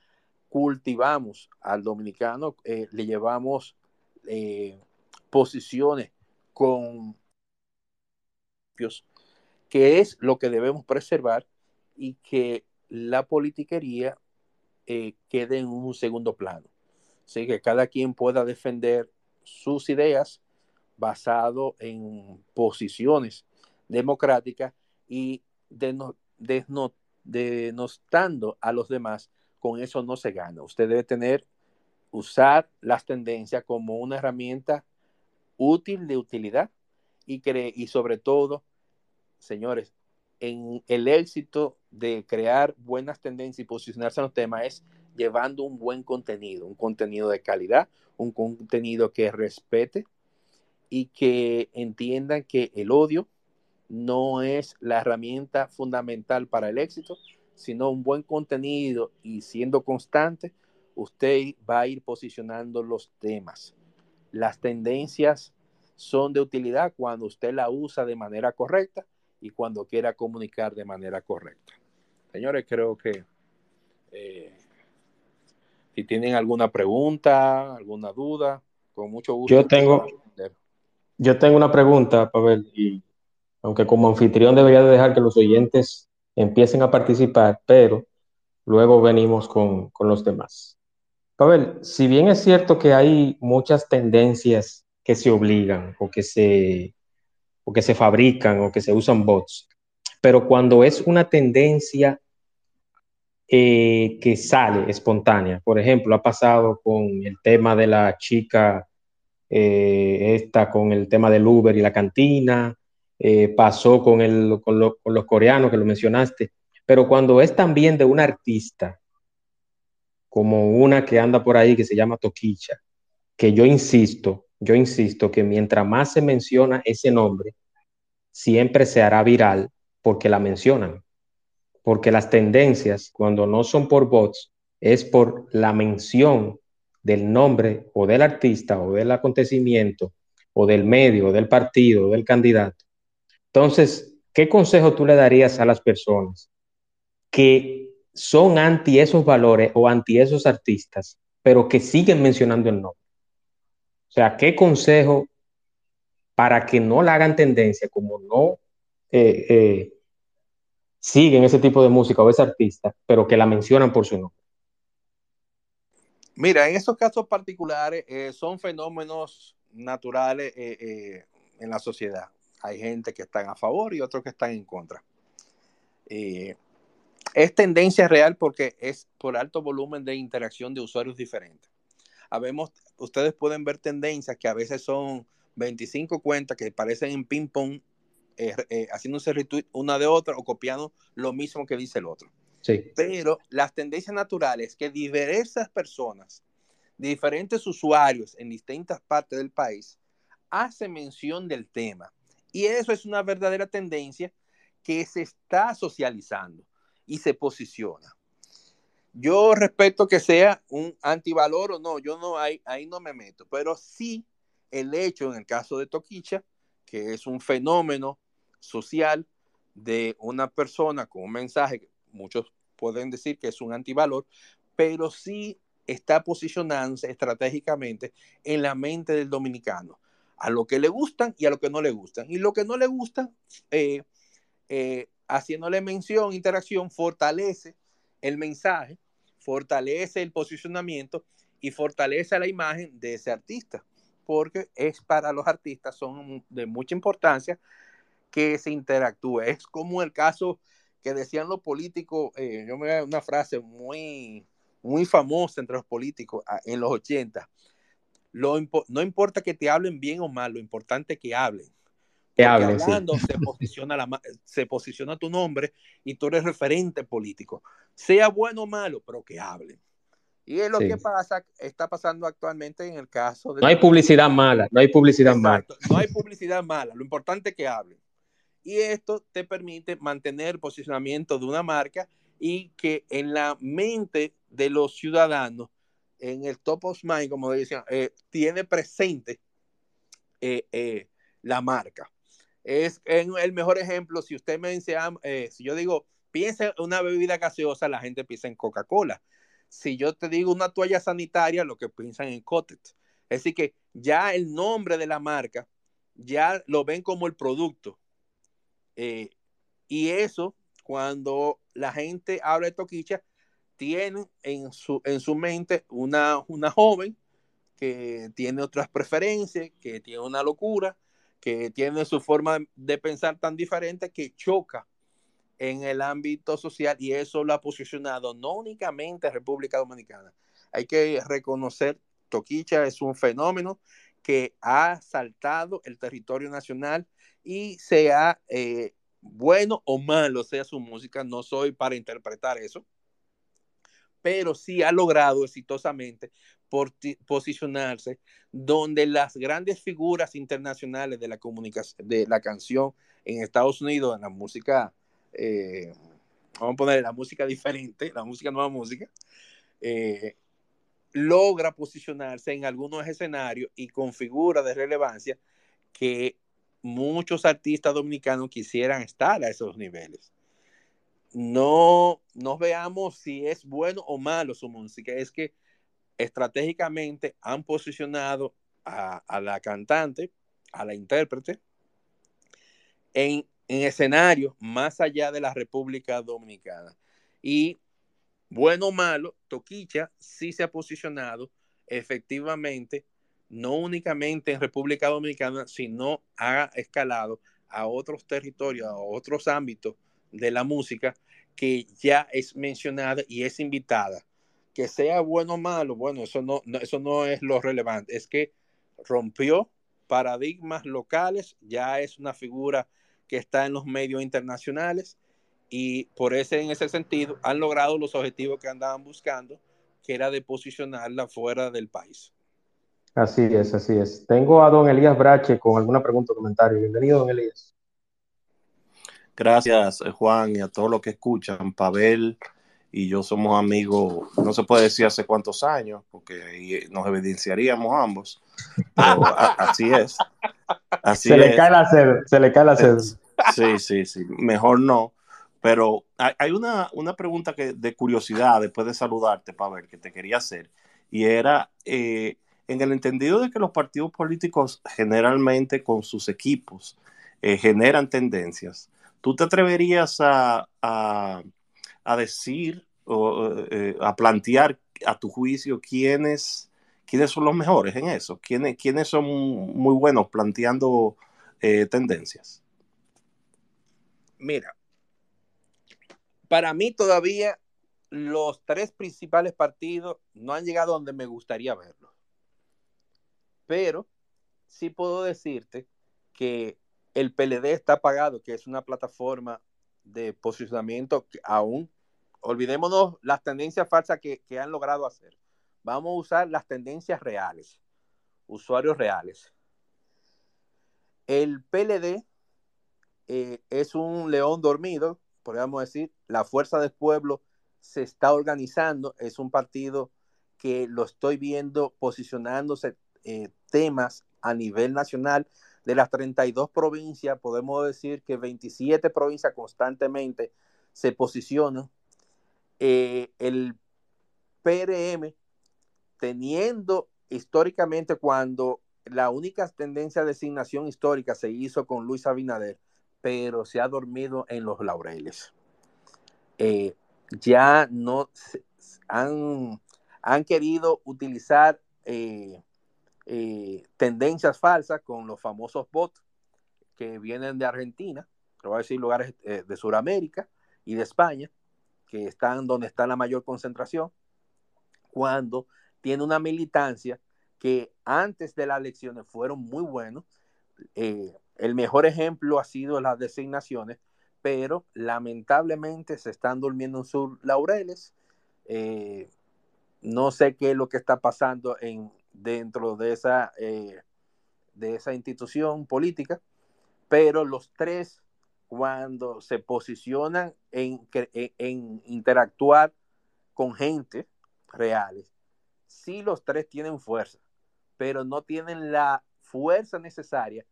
cultivamos al dominicano, eh, le llevamos eh, posiciones con que es lo que debemos preservar y que la politiquería eh, quede en un segundo plano. Así que cada quien pueda defender sus ideas basado en posiciones democráticas y denostando a los demás con eso no se gana. Usted debe tener, usar las tendencias como una herramienta útil de utilidad y, y sobre todo, señores, en el éxito de crear buenas tendencias y posicionarse en los temas es llevando un buen contenido, un contenido de calidad, un contenido que respete y que entiendan que el odio no es la herramienta fundamental para el éxito, sino un buen contenido y siendo constante, usted va a ir posicionando los temas. Las tendencias son de utilidad cuando usted la usa de manera correcta y cuando quiera comunicar de manera correcta. Señores, creo que eh, si tienen alguna pregunta, alguna duda, con mucho gusto. Yo tengo, yo tengo una pregunta, Pavel, y aunque como anfitrión debería de dejar que los oyentes empiecen a participar, pero luego venimos con, los demás. Pavel, si bien es cierto que hay muchas tendencias que se obligan o que se, o que se fabrican o que se usan bots, pero cuando es una tendencia eh, que sale espontánea, por ejemplo, ha pasado con el tema de la chica, eh, esta con el tema del Uber y la cantina, eh, pasó con, el, con, los coreanos que lo mencionaste, pero cuando es también de un artista, como una que anda por ahí que se llama Toquicha, que yo insisto, yo insisto que mientras más se menciona ese nombre, siempre se hará viral porque la mencionan. Porque las tendencias, cuando no son por bots, es por la mención del nombre o del artista o del acontecimiento o del medio o del partido o del candidato entonces, ¿qué consejo tú le darías a las personas que son anti esos valores o anti esos artistas, pero que siguen mencionando el nombre? Sea, ¿qué consejo para que no la hagan tendencia, como no eh, eh, siguen ese tipo de música o ese artista, pero que la mencionan por su nombre? Mira, en esos casos particulares eh, son fenómenos naturales en la sociedad hay gente que están a favor y otros que están en contra. Es tendencia real porque es por alto volumen de interacción de usuarios diferentes. Habemos, ustedes pueden ver tendencias que a veces son 25 cuentas que parecen en ping-pong, eh, eh, haciéndose retweet una de otra o copiando lo mismo que dice el otro. Sí. Pero las tendencias naturales que diversas personas, diferentes usuarios en distintas partes del país, hacen mención del tema y eso es una verdadera tendencia que se está socializando y se posiciona. Yo respeto que sea un antivalor o no, yo no ahí, ahí no me meto, pero sí el hecho en el caso de Toquicha, que es un fenómeno social de una persona con un mensaje que muchos pueden decir que es un antivalor, pero sí está posicionándose estratégicamente en la mente del dominicano, a lo que le gustan y a lo que no le gustan. Y lo que no le gusta, eh, eh, haciéndole mención, interacción, fortalece el mensaje, fortalece el posicionamiento y fortalece la imagen de ese artista, porque es para los artistas, son de mucha importancia que se interactúe. Es como el caso que decían los políticos, eh, yo me una frase muy, muy famosa entre los políticos ah, en los 80. Lo, no importa que te hablen bien o mal, lo importante es que hablen. Que hablen, hablando se, posiciona la, se posiciona tu nombre y tú eres referente político. Sea bueno o malo, pero que hablen. Y es lo que pasa, está pasando actualmente en el caso de... No hay publicidad mala, no hay publicidad mala. No hay publicidad mala, lo importante es que hablen y esto te permite mantener el posicionamiento de una marca y que en la mente de los ciudadanos, en el top of mind, como decían, eh, tiene presente eh, eh, la marca. Es el mejor ejemplo, si usted me dice, ah, si yo digo, piensa en una bebida gaseosa, la gente piensa en Coca-Cola. Si yo te digo una toalla sanitaria, lo que piensan en. Es decir, que ya el nombre de la marca, ya lo ven como el producto eh, y eso, cuando la gente habla de Toquicha, tiene en su, en su mente una, una joven que tiene otras preferencias, que tiene una locura, que tiene su forma de pensar tan diferente que choca en el ámbito social y eso lo ha posicionado no únicamente en República Dominicana. Hay que reconocer, Toquicha es un fenómeno que ha saltado el territorio nacional y sea eh, bueno o malo sea su música, no soy para interpretar eso, pero sí ha logrado exitosamente posicionarse donde las grandes figuras internacionales de la comunicación, de la canción en Estados Unidos, en la música, eh, vamos a poner la música diferente, la música nueva música, eh, logra posicionarse en algunos escenarios y con figuras de relevancia que muchos artistas dominicanos quisieran estar a esos niveles. No nos veamos si es bueno o malo su música, es que estratégicamente han posicionado a, la cantante, a la intérprete, en, en escenarios más allá de la República Dominicana. Y bueno o malo, Toquicha sí se ha posicionado efectivamente no únicamente en República Dominicana, sino ha escalado a otros territorios, a otros ámbitos de la música que ya es mencionada y es invitada. Que sea bueno o malo, bueno, eso no, eso no es lo relevante, es que rompió paradigmas locales, ya es una figura que está en los medios internacionales y por ese, en ese sentido, han logrado los objetivos que andaban buscando, que era de posicionarla fuera del país. Así es, así es. Tengo a don Elías Brache con alguna pregunta o comentario. Bienvenido, don Elías. Gracias, eh, Juan, y a todos los que escuchan. Pavel y yo somos amigos, no se puede decir hace cuántos años, porque nos evidenciaríamos ambos. Pero así es. Así se, Le cae la sed, se le cae la sed. Sí, sí, sí. Mejor no. Pero hay una, una pregunta que, de curiosidad después de saludarte, Pavel, que te quería hacer. Y era, eh, en el entendido de que los partidos políticos generalmente con sus equipos eh, generan tendencias, ¿tú te atreverías a, decir o eh, a plantear a tu juicio quiénes, quiénes son los mejores en eso? ¿Quiénes, quiénes son muy buenos planteando eh, tendencias? Mira, para mí todavía los tres principales partidos no han llegado donde me gustaría verlos pero sí puedo decirte que el PLD está pagado, que es una plataforma de posicionamiento aún, olvidémonos las tendencias falsas que, que han logrado hacer. Vamos a usar las tendencias reales, usuarios reales. El PLD eh, es un león dormido, podríamos decir, la fuerza del pueblo se está organizando, es un partido que lo estoy viendo posicionándose eh, temas a nivel nacional. De las 32 provincias, podemos decir que 27 provincias constantemente se posicionan. Eh, el PRM, teniendo históricamente cuando la única tendencia de designación histórica se hizo con Luis Abinader, pero se ha dormido en los laureles. Eh, ya no han, han querido utilizar eh, eh, tendencias falsas con los famosos bots que vienen de Argentina, te voy a decir lugares de Sudamérica y de España, que están donde está la mayor concentración, cuando tiene una militancia que antes de las elecciones fueron muy buenos. Eh, el mejor ejemplo ha sido las designaciones, pero lamentablemente se están durmiendo en sus laureles. Eh, no sé qué es lo que está pasando en, dentro de esa, eh, de esa institución política, pero los tres, cuando se posicionan en, en interactuar con gente reales, sí los tres tienen fuerza pero no tienen la fuerza necesaria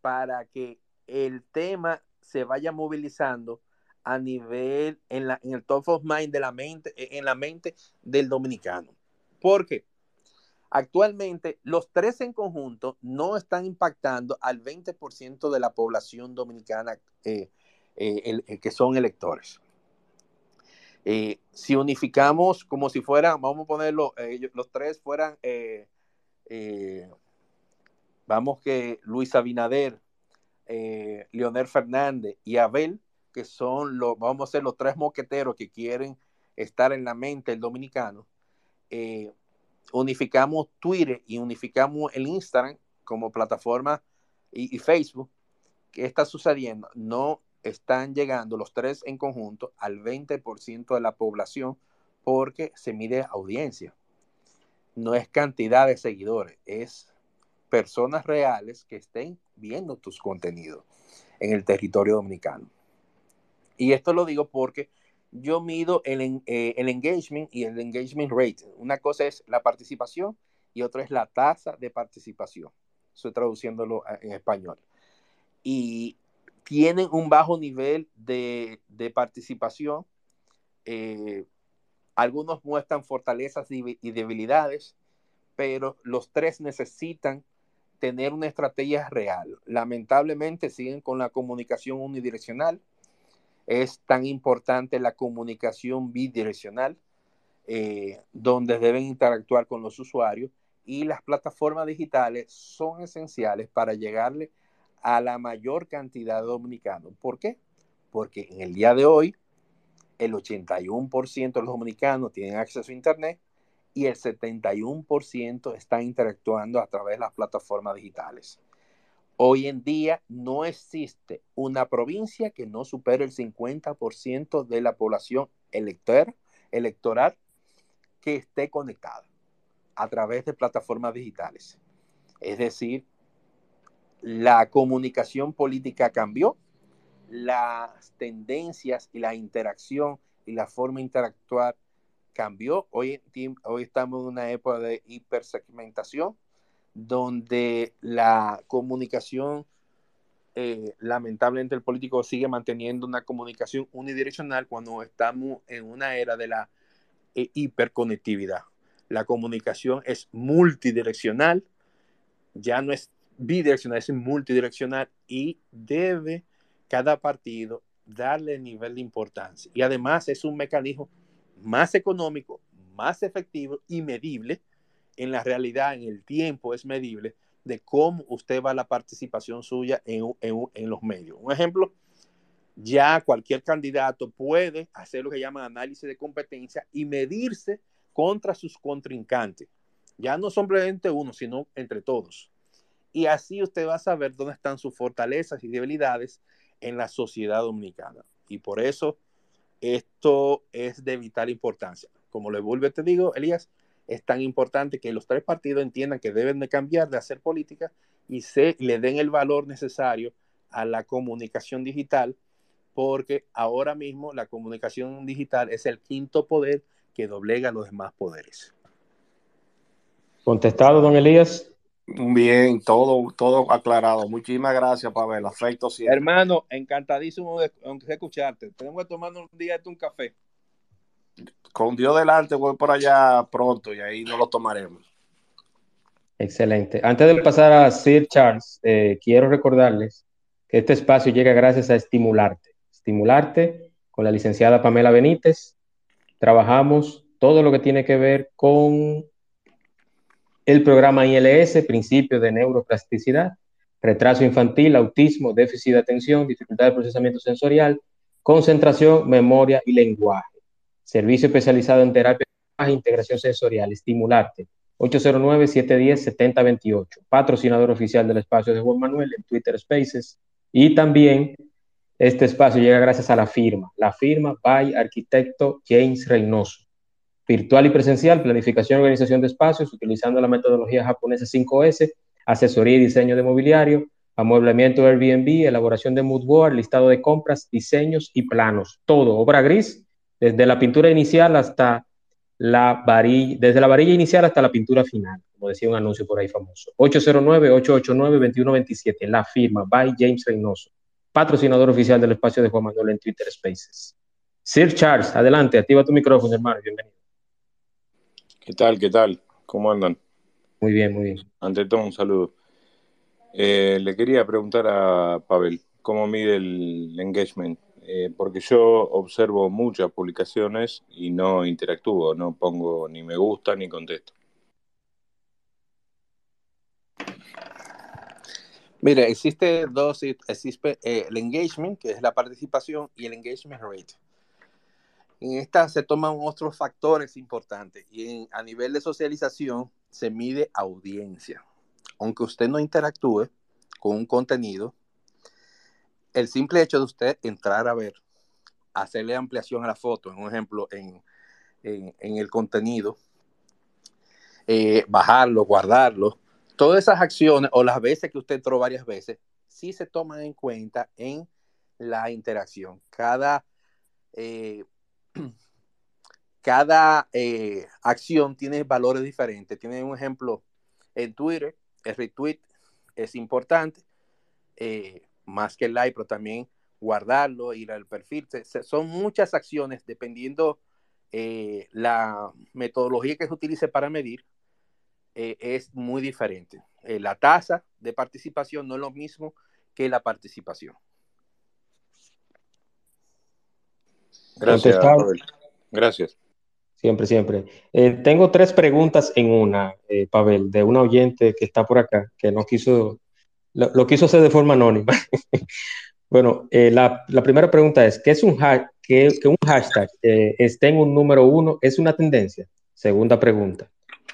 para que el tema se vaya movilizando a nivel en, la, en el top of mind de la mente, en la mente del dominicano. Porque actualmente los tres en conjunto no están impactando al 20% de la población dominicana eh, eh, que son electores. Eh, si unificamos como si fueran, vamos a ponerlo, los tres fueran eh, vamos que Luis Abinader, eh, Leonel Fernández y Abel, que son los, vamos a ser los tres moqueteros que quieren estar en la mente del dominicano, eh, unificamos Twitter y unificamos el Instagram como plataforma y, Facebook, ¿qué está sucediendo? No están llegando los tres en conjunto al 20% de la población porque se mide audiencia no es cantidad de seguidores, es personas reales que estén viendo tus contenidos en el territorio dominicano. Y esto lo digo porque yo mido el, eh, el engagement y el engagement rate. Una cosa es la participación y otra es la tasa de participación. Estoy traduciéndolo en español. Y tienen un bajo nivel de, de participación. Eh, algunos muestran fortalezas y debilidades, pero los tres necesitan tener una estrategia real. Lamentablemente siguen con la comunicación unidireccional. Es tan importante la comunicación bidireccional, eh, donde deben interactuar con los usuarios y las plataformas digitales son esenciales para llegarle a la mayor cantidad de dominicanos. ¿Por qué? Porque en el día de hoy el 81% de los dominicanos tienen acceso a Internet y el 71% están interactuando a través de las plataformas digitales. Hoy en día no existe una provincia que no supere el 50% de la población elector, electoral que esté conectada a través de plataformas digitales. Es decir, la comunicación política cambió, las tendencias y la interacción y la forma de interactuar cambió. Hoy, hoy estamos en una época de hipersegmentación donde la comunicación, eh, lamentablemente el político sigue manteniendo una comunicación unidireccional cuando estamos en una era de la eh, hiperconectividad. La comunicación es multidireccional, ya no es bidireccional, es multidireccional y debe cada partido darle nivel de importancia. Y además es un mecanismo más económico, más efectivo y medible. En la realidad, en el tiempo es medible de cómo usted va la participación suya en, en los medios. Un ejemplo, ya cualquier candidato puede hacer lo que llaman análisis de competencia y medirse contra sus contrincantes. Ya no simplemente uno, sino entre todos. Y así usted va a saber dónde están sus fortalezas y debilidades en la sociedad dominicana. Y por eso esto es de vital importancia. Como le vuelvo te digo, Elías, es tan importante que los tres partidos entiendan que deben de cambiar, de hacer política y se le den el valor necesario a la comunicación digital, porque ahora mismo la comunicación digital es el quinto poder que doblega los demás poderes. Contestado, don Elías. Bien, todo, todo aclarado. Muchísimas gracias, Pavel. Afecto siempre. Hermano, encantadísimo de, escucharte. Tenemos que tomar un día de un café. Con Dios delante voy por allá pronto y ahí nos lo tomaremos. Excelente. Antes de pasar a Sir Charles, eh, quiero recordarles que este espacio llega gracias a Estimularte. Estimularte con la licenciada Pamela Benítez. Trabajamos todo lo que tiene que ver con el programa ILS, principio de neuroplasticidad, retraso infantil, autismo, déficit de atención, dificultad de procesamiento sensorial, concentración, memoria y lenguaje. Servicio especializado en terapia e integración sensorial, estimularte. 809-710-7028, patrocinador oficial del espacio de Juan Manuel en Twitter Spaces. Y también este espacio llega gracias a la firma, la firma by arquitecto James Reynoso virtual y presencial, planificación y organización de espacios utilizando la metodología japonesa 5S, asesoría y diseño de mobiliario, amueblamiento Airbnb, elaboración de mood board, listado de compras, diseños y planos. Todo, obra gris, desde la pintura inicial hasta la varilla, desde la varilla inicial hasta la pintura final, como decía un anuncio por ahí famoso. 809-889-2127, la firma by James Reynoso, patrocinador oficial del espacio de Juan Manuel en Twitter Spaces. Sir Charles, adelante, activa tu micrófono, hermano, bienvenido. ¿Qué tal? ¿Qué tal? ¿Cómo andan? Muy bien, muy bien. Ante todo, un saludo. Eh, le quería preguntar a Pavel, ¿cómo mide el engagement? Eh, porque yo observo muchas publicaciones y no interactúo, no pongo ni me gusta ni contesto. Mire, existe dos, existe eh, el engagement, que es la participación, y el engagement rate. En esta se toman otros factores importantes y a nivel de socialización se mide audiencia. Aunque usted no interactúe con un contenido, el simple hecho de usted entrar a ver, hacerle ampliación a la foto, en un ejemplo, en, el contenido, eh, bajarlo, guardarlo, todas esas acciones o las veces que usted entró varias veces, sí se toman en cuenta en la interacción. Cada eh, cada eh, acción tiene valores diferentes. Tiene un ejemplo en Twitter, el retweet es importante, más que el like, pero también guardarlo, ir al perfil. son muchas acciones dependiendo eh, la metodología que se utilice para medir. es muy diferente. la tasa de participación no es lo mismo que la participación. Gracias. Gracias. Siempre, siempre. Eh, tengo tres preguntas en una, eh, Pavel, de una oyente que está por acá, que no quiso, lo, quiso hacer de forma anónima. bueno, eh, la, primera pregunta es, ¿qué es un, que, que un hashtag esté en un número uno es una tendencia? Segunda pregunta,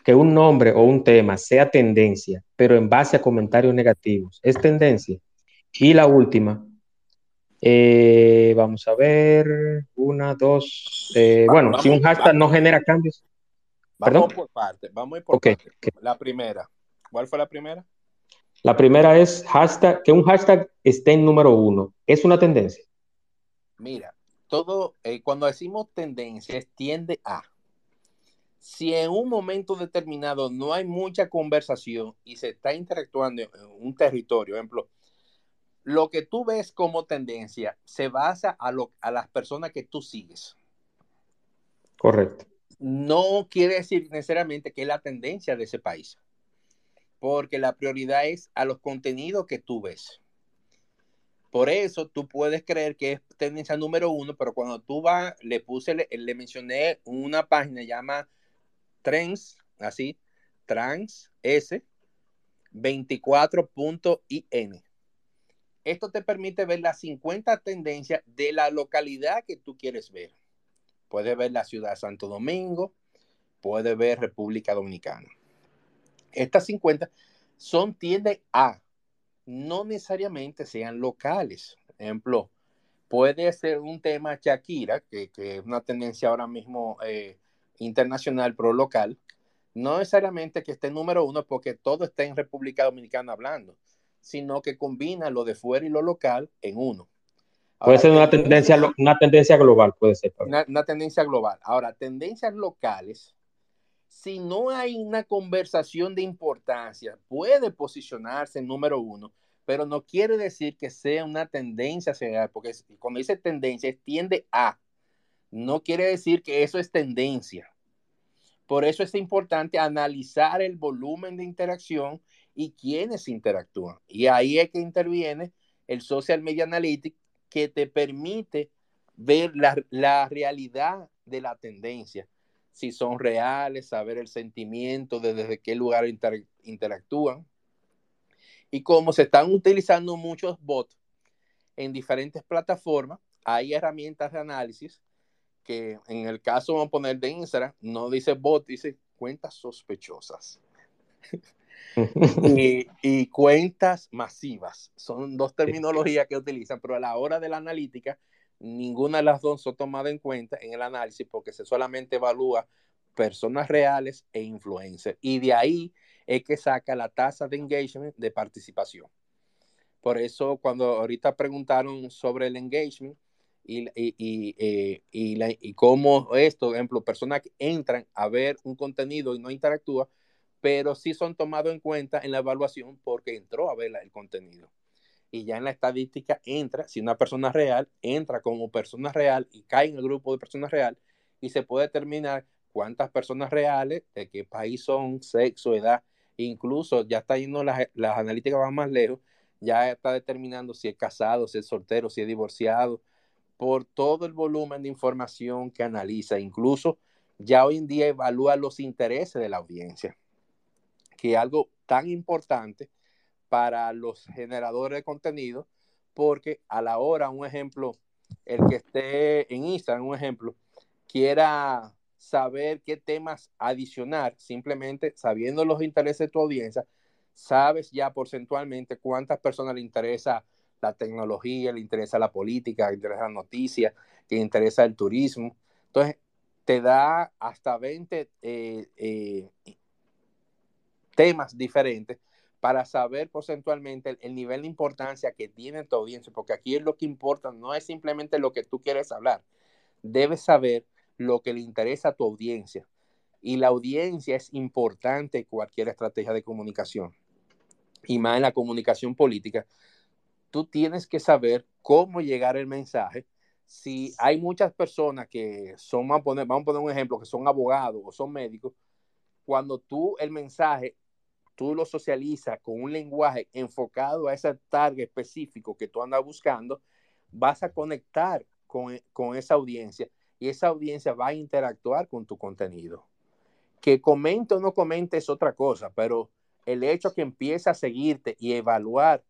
que un nombre o un tema sea tendencia, pero en base a comentarios negativos, ¿es tendencia? Y la última, eh, vamos a ver, una, dos. Eh, bueno, si un hashtag no genera cambios. Vamos por parte, vamos por parte. La primera. ¿Cuál fue la primera? La primera es hashtag, que un hashtag esté en número uno. ¿Es una tendencia? Mira, todo, eh, cuando decimos tendencias, tiende a. Si en un momento determinado no hay mucha conversación y se está interactuando en un territorio, ejemplo, lo que tú ves como tendencia se basa a, lo, a las personas que tú sigues. Correcto. No quiere decir necesariamente que es la tendencia de ese país, porque la prioridad es a los contenidos que tú ves. Por eso tú puedes creer que es tendencia número uno, pero cuando tú vas, le puse, le, mencioné una página llama Trends, así, Trans S 24.in esto te permite ver las 50 tendencias de la localidad que tú quieres ver. Puedes ver la ciudad de Santo Domingo, puedes ver República Dominicana. Estas 50 son tiendas A, no necesariamente sean locales. Ejemplo, puede ser un tema Shakira, que, es una tendencia ahora mismo eh, internacional, pero local. No necesariamente que esté número uno porque todo está en República Dominicana hablando sino que combina lo de fuera y lo local en uno. puede ser una tendencia, una tendencia global, puede ser. Una, una, tendencia global. Ahora, tendencias locales, si no hay una conversación de importancia, puede posicionarse en número uno, pero no quiere decir que sea una tendencia general, porque cuando dice tendencia, tiende a. No quiere decir que eso es tendencia. Por eso es importante analizar el volumen de interacción y quiénes interactúan. Y ahí es que interviene el Social Media Analytics que te permite ver la, realidad de la tendencia, si son reales, saber el sentimiento de desde qué lugar interactúan. Y como se están utilizando muchos bots en diferentes plataformas, hay herramientas de análisis que en el caso, vamos a poner de Instagram, no dice bot, dice cuentas sospechosas. y, cuentas masivas. Son dos terminologías que utilizan, pero a la hora de la analítica, ninguna de las dos son tomadas en cuenta en el análisis porque se solamente evalúa personas reales e influencers. Y de ahí es que saca la tasa de engagement de participación. Por eso cuando ahorita preguntaron sobre el engagement y, y, eh, y, y cómo esto, por ejemplo, personas que entran a ver un contenido y no interactúan, pero sí son tomados en cuenta en la evaluación porque entró a ver el contenido. Y ya en la estadística entra, si una persona real entra como persona real y cae en el grupo de personas real y se puede determinar cuántas personas reales, de qué país son, sexo, edad, incluso ya está yendo las, las analíticas van más lejos, ya está determinando si es casado, si es soltero, si es divorciado, por todo el volumen de información que analiza. Incluso ya hoy en día evalúa los intereses de la audiencia que algo tan importante para los generadores de contenido, porque a la hora, un ejemplo, el que esté en Instagram, un ejemplo, quiera saber qué temas adicionar, simplemente sabiendo los intereses de tu audiencia, sabes ya porcentualmente cuántas personas le interesa la tecnología, le interesa la política, le interesa la noticia, le interesa el turismo. Entonces, te da hasta 20 eh, eh, temas diferentes para saber porcentualmente el, nivel de importancia que tiene tu audiencia, porque aquí es lo que importa, no es simplemente lo que tú quieres hablar, debes saber lo que le interesa a tu audiencia. Y la audiencia es importante en cualquier estrategia de comunicación. Y más en la comunicación política, tú tienes que saber cómo llegar el mensaje. Si hay muchas personas que son, vamos a poner, vamos a poner un ejemplo, que son abogados o son médicos, cuando tú el mensaje tú lo socializas con un lenguaje enfocado a ese target específico que tú andas buscando, vas a conectar con, con esa audiencia y esa audiencia va a interactuar con tu contenido. Que comente o no comente es otra cosa, pero el hecho que empiece a seguirte y evaluar,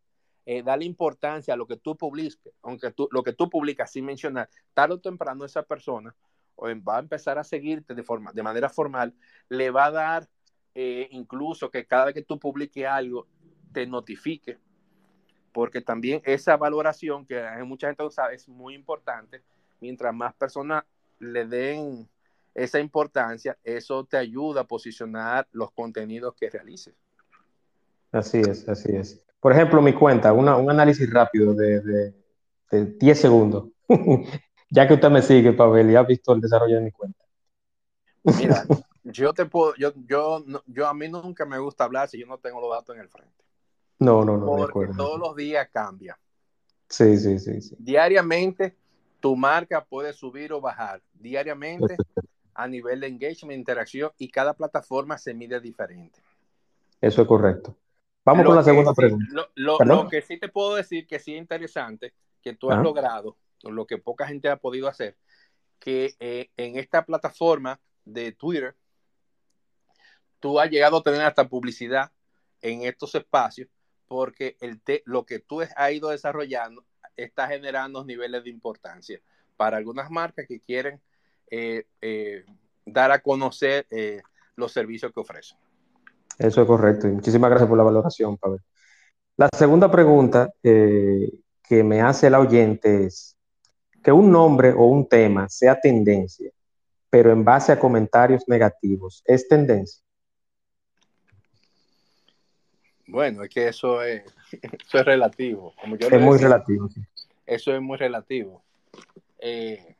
eh, darle importancia a lo que tú publiques, aunque tú, lo que tú publicas sin mencionar, tarde o temprano esa persona va a empezar a seguirte de, forma, de manera formal, le va a dar eh, incluso que cada vez que tú publiques algo, te notifique, porque también esa valoración que mucha gente no sabe es muy importante. Mientras más personas le den esa importancia, eso te ayuda a posicionar los contenidos que realices. Así es, así es. Por ejemplo, mi cuenta, un análisis rápido de, de, de 10 segundos. ya que usted me sigue, Pavel, y ha visto el desarrollo de mi cuenta. Mira, yo te puedo, yo, yo, yo a mí nunca me gusta hablar si yo no tengo los datos en el frente. No, no, no. Porque todos los días cambia. Sí, sí, sí, sí. Diariamente tu marca puede subir o bajar. Diariamente a nivel de engagement, interacción y cada plataforma se mide diferente. Eso es correcto. Vamos con la segunda pregunta. Lo, que sí te puedo decir que sí es interesante, que tú has logrado, lo que poca gente ha podido hacer, que eh, en esta plataforma de Twitter, tú has llegado a tener hasta publicidad en estos espacios porque el lo que tú has ido desarrollando está generando niveles de importancia para algunas marcas que quieren eh, eh, dar a conocer eh, los servicios que ofrecen. Eso es correcto y muchísimas gracias por la valoración, Pablo. La segunda pregunta que me hace el oyente es que un nombre o un tema sea tendencia, pero en base a comentarios negativos, ¿es tendencia? Bueno, es que eso es, eso es relativo. Como yo Es muy decía, relativo. sí. Eso es muy relativo. Eh,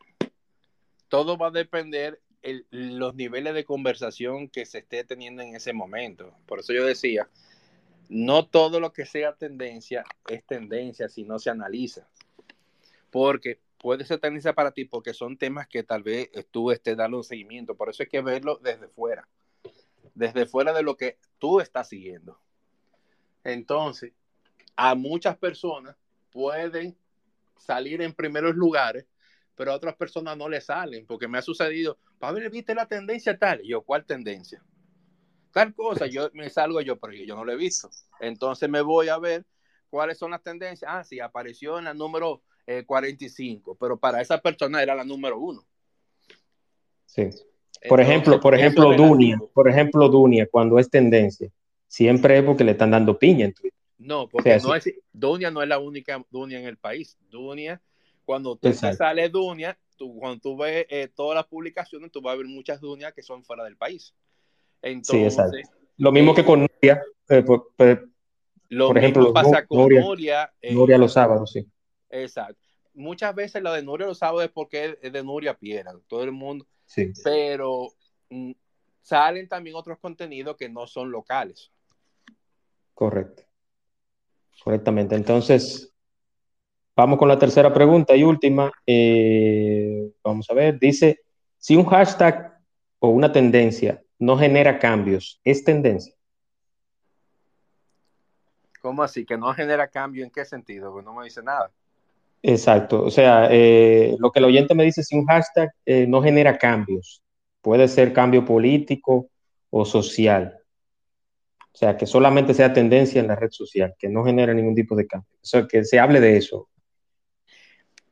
todo va a depender el- los niveles de conversación que se esté teniendo en ese momento. Por eso yo decía, no todo lo que sea tendencia es tendencia si no se analiza. Porque puede ser tendencia para ti porque son temas que tal vez tú estés dando un seguimiento. Por eso hay que verlo desde fuera. Desde fuera de lo que tú estás siguiendo. Entonces, a muchas personas pueden salir en primeros lugares, pero a otras personas no le salen, porque me ha sucedido, Pablo, ¿viste la tendencia tal? Y yo, ¿cuál tendencia? Tal cosa, yo me salgo yo, pero yo no lo he visto. Entonces me voy a ver cuáles son las tendencias. Ah, sí, apareció en la número eh, 45, pero para esa persona era la número uno. Sí. Por ejemplo, por ejemplo, Dunia, por ejemplo, Dunia, cuando es tendencia, siempre es porque le están dando piña en Twitter. No, porque O sea, no es, Dunia no es la única Dunia en el país. Dunia, cuando tú te sale Dunia, tú, cuando tú ves eh, todas las publicaciones, tú vas a ver muchas Dunias que son fuera del país. Entonces, exacto. Lo mismo eh, que con Nuria, eh, por, por- lo Por mismo ejemplo, pasa con Nuria- eh, Nuria los sábados, sí. Exacto. Muchas veces lo de Nuria lo sabe porque es de Nuria Piera, todo el mundo, Sí, pero mm, salen también otros contenidos que no son locales. correcto. Correctamente. Entonces, vamos con la tercera pregunta y última. Eh, vamos a ver, dice, si un hashtag o una tendencia no genera cambios, ¿es tendencia? ¿Cómo así? Que no genera cambio, ¿en qué sentido? Pues no me dice nada. Exacto. O sea, eh, lo que el oyente me dice, si un hashtag eh, no genera cambios, puede ser cambio político o social. O sea, que solamente sea tendencia en la red social, que no genera ningún tipo de cambio. O sea, que se hable de eso.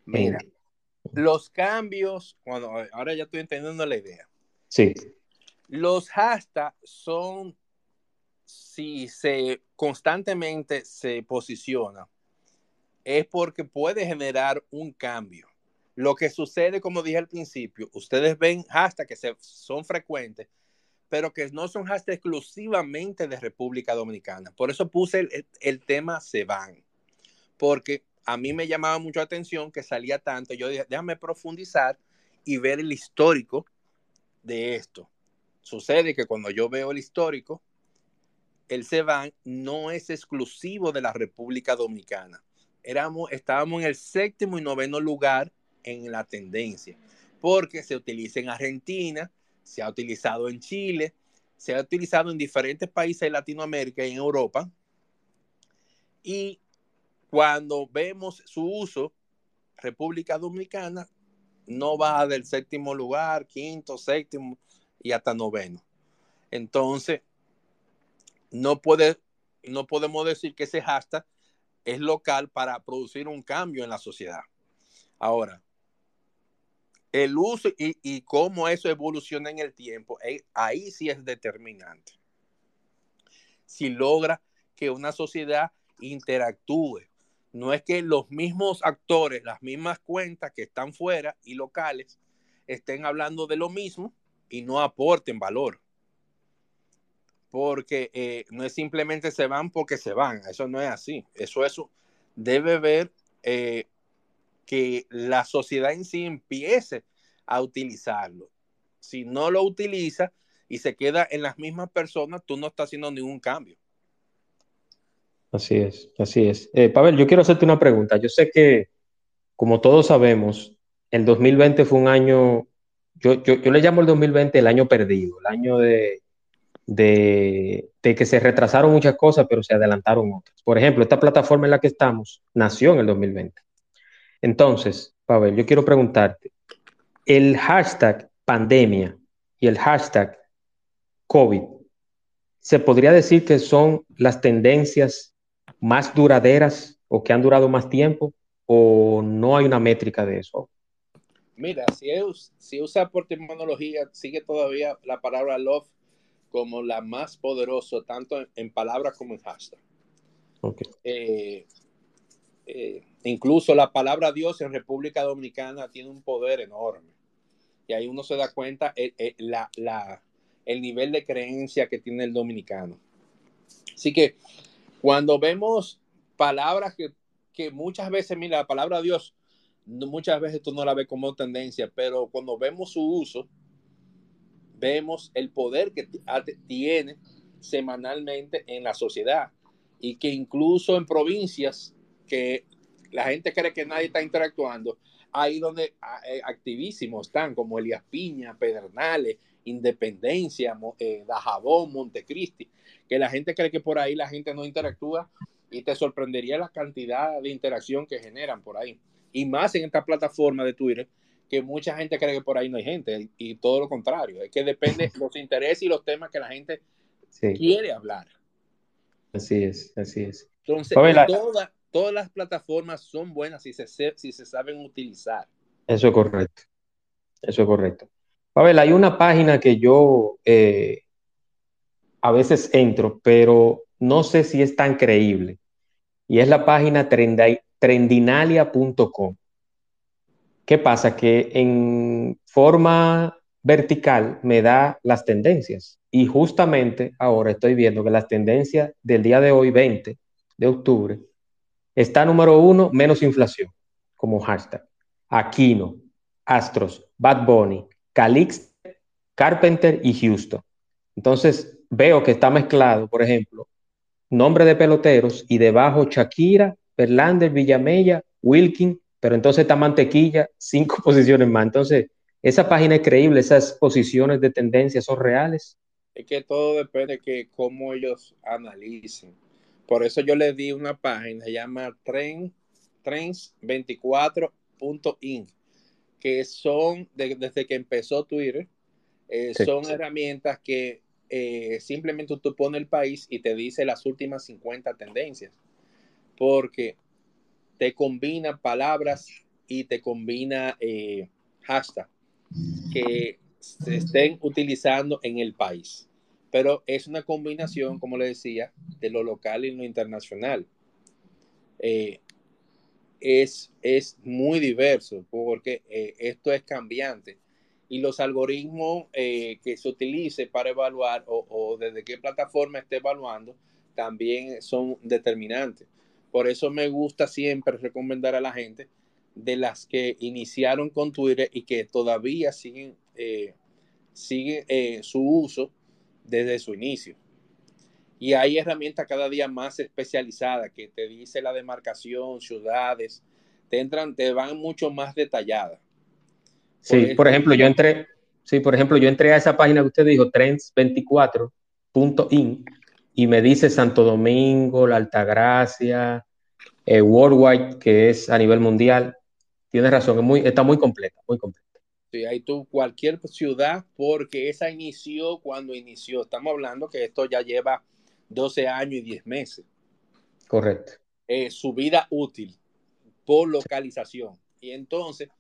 Mira, Eh, los cambios, cuando ahora ya estoy entendiendo la idea. sí, Los hashtags son, si se constantemente se posiciona, es porque puede generar un cambio. Lo que sucede, como dije al principio, ustedes ven hashtags que se- son frecuentes, pero que no son hashtags exclusivamente de República Dominicana. Por eso puse el, tema se van, porque a mí me llamaba mucho la atención que salía tanto. Yo dije, déjame profundizar y ver el histórico de esto. Sucede que cuando yo veo el histórico, el Ceban no es exclusivo de la República Dominicana. Éramos, estábamos en el séptimo y noveno lugar en la tendencia, porque se utiliza en Argentina, se ha utilizado en Chile, se ha utilizado en diferentes países de Latinoamérica y en Europa. Y cuando vemos su uso, República Dominicana no va del séptimo lugar, quinto, séptimo y hasta noveno. Entonces, no, puede, no podemos decir que ese hashtag es local para producir un cambio en la sociedad. Ahora, el uso y, cómo eso evoluciona en el tiempo, eh, ahí sí es determinante. Si logra que una sociedad interactúe, no es que los mismos actores, las mismas cuentas que están fuera y locales estén hablando de lo mismo y no aporten valor. Porque eh, no es simplemente se van porque se van, eso no es así. Eso, eso debe ver eh, que la sociedad en sí empiece a utilizarlo. Si no lo utiliza y se queda en las mismas personas, tú no estás haciendo ningún cambio. así es, así es. Eh, Pavel, yo quiero hacerte una pregunta. Yo sé que, como todos sabemos, el 2020 fue un año, yo, yo, yo le llamo el 2020 el año perdido, el año de, de, que se retrasaron muchas cosas, pero se adelantaron otras. Por ejemplo, esta plataforma en la que estamos nació en el 2020. Entonces, Pavel, yo quiero preguntarte, el hashtag pandemia y el hashtag COVID, ¿se podría decir que son las tendencias más duraderas o que han durado más tiempo o no hay una métrica de eso? Mira, si, es, si usa por terminología, sigue todavía la palabra love como la más poderosa, tanto en, en palabras como en hashtag. Okay. Eh, eh, incluso la palabra Dios en República Dominicana tiene un poder enorme. Y ahí uno se da cuenta el, el, la, la, el nivel de creencia que tiene el dominicano. Así que Cuando vemos palabras que, que muchas veces, mira, la palabra Dios, muchas veces tú no la ves como tendencia, pero cuando vemos su uso, vemos el poder que tiene semanalmente en la sociedad y que incluso en provincias que la gente cree que nadie está interactuando, ahí donde ah, eh, activísimos están, como Elías Piña, Pedernales, Independencia, eh, Dajabón, Montecristi, que la gente cree que por ahí la gente no interactúa y te sorprendería la cantidad de interacción que generan por ahí. Y más en esta plataforma de Twitter, que mucha gente cree que por ahí no hay gente y todo lo contrario, es que depende de los intereses y los temas que la gente quiere hablar. Así es, así es. Entonces, todas las plataformas son buenas si se, si se saben utilizar. Eso es correcto. Eso es correcto. Pavel, hay una página que yo eh, a veces entro, pero no sé si es tan creíble. Y es la página trendinalia.com. ¿Qué pasa? Que en forma vertical me da las tendencias. Y justamente ahora estoy viendo que las tendencias del día de hoy, 20 de octubre, está número uno, menos inflación, como hashtag. Aquino, Astros, Bad Bunny, Calix, Carpenter y Houston. Entonces veo que está mezclado, por ejemplo, nombre de peloteros y debajo Shakira, Verlander, Villamella, Wilkin, pero entonces está Mantequilla, cinco posiciones más. Entonces, esa página es creíble, esas posiciones de tendencia son reales. Es que todo depende de cómo ellos analicen. Por eso yo les di una página, se llama trends24.inc, que son, desde que empezó Twitter, eh, son herramientas que eh, simplemente tú pones el país y te dice las últimas 50 tendencias, porque te combina palabras y te combina eh, hashtag que se estén utilizando en el país. Pero es una combinación, como le decía, de lo local y lo internacional. Eh, es, es muy diverso porque eh, esto es cambiante y los algoritmos eh, que se utilice para evaluar o, o, desde qué plataforma esté evaluando también son determinantes. Por eso me gusta siempre recomendar a la gente de las que iniciaron con Twitter y que todavía siguen, eh, eh, su uso desde su inicio. Y hay herramientas cada día más especializadas que te dice la demarcación, ciudades, te entran, te van mucho más detalladas. Sí, por, ejemplo, yo entré, sí, por ejemplo, yo entré a esa página que usted dijo, trends24.in, y me dice Santo Domingo, la Altagracia, eh, Worldwide, que es a nivel mundial, tienes razón, es muy, está muy completa, muy completa. Sí, hay tú cualquier ciudad, porque esa inició cuando inició. Estamos hablando que esto ya lleva 12 años y 10 meses. Correcto. Eh, su vida útil por localización. Y entonces,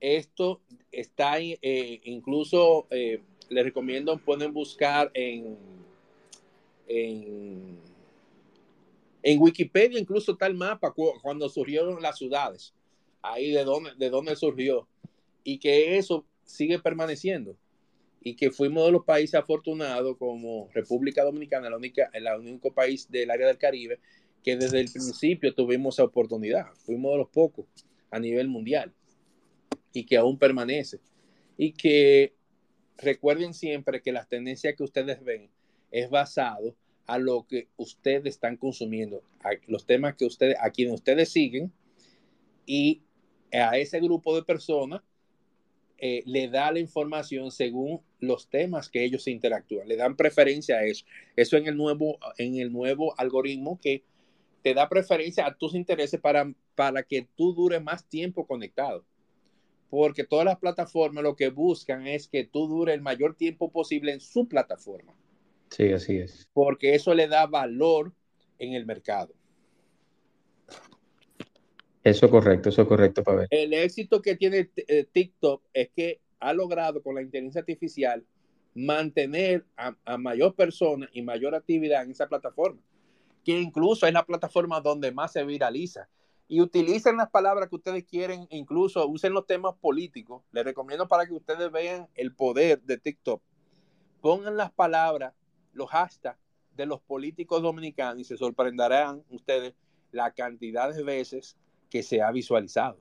esto está eh, incluso, eh, les recomiendo, pueden buscar en, en, en Wikipedia, incluso está el mapa cuando surgieron las ciudades ahí de dónde, de dónde surgió y que eso sigue permaneciendo y que fuimos de los países afortunados como República Dominicana, la única, el único país del área del Caribe que desde el principio tuvimos esa oportunidad. Fuimos de los pocos a nivel mundial y que aún permanece. Y que recuerden siempre que las tendencias que ustedes ven es basado a lo que ustedes están consumiendo, los temas que ustedes, a quienes ustedes siguen y a ese grupo de personas eh, le da la información según los temas que ellos interactúan, le dan preferencia a eso. Eso en el nuevo, en el nuevo algoritmo que te da preferencia a tus intereses para, para que tú dures más tiempo conectado. Porque todas las plataformas lo que buscan es que tú dure el mayor tiempo posible en su plataforma. Sí, así es. Porque eso le da valor en el mercado. Eso es correcto, eso es correcto, Pavel. El éxito que tiene eh, TikTok es que ha logrado con la inteligencia artificial mantener a, mayor persona y mayor actividad en esa plataforma, que incluso es la plataforma donde más se viraliza. Y utilicen las palabras que ustedes quieren, incluso usen los temas políticos. Les recomiendo para que ustedes vean el poder de TikTok. Pongan las palabras, los hashtags de los políticos dominicanos y se sorprenderán ustedes la cantidad de veces que se ha visualizado.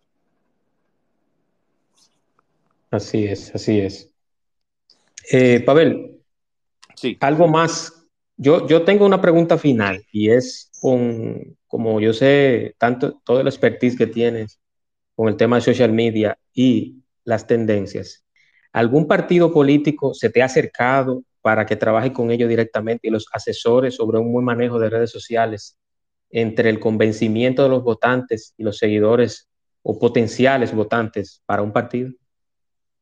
Así es, así es. Eh, Pavel, sí. algo más. Yo, yo tengo una pregunta final y es con, como yo sé, tanto todo el expertise que tienes con el tema de social media y las tendencias. ¿Algún partido político se te ha acercado para que trabaje con ellos directamente y los asesores sobre un buen manejo de redes sociales entre el convencimiento de los votantes y los seguidores o potenciales votantes para un partido?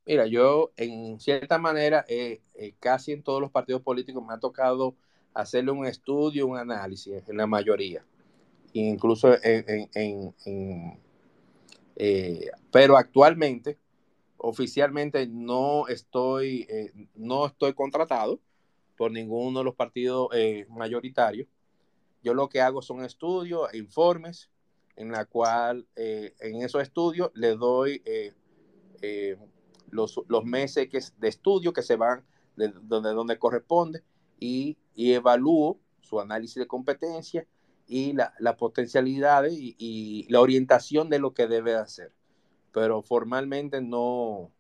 Mira, yo en cierta manera, eh, eh, casi en todos los partidos políticos me ha tocado hacerle un estudio, un análisis, en la mayoría, incluso en, en, eh, pero actualmente, oficialmente no estoy, no estoy contratado por ninguno de los partidos mayoritarios. Yo lo que hago son estudios, e informes, en la cual en esos estudios le doy los, meses que, de estudio que se van de donde, donde corresponde y, y evalúo su análisis de competencia y la, la potencialidades y, la orientación de lo que debe hacer. Pero formalmente no,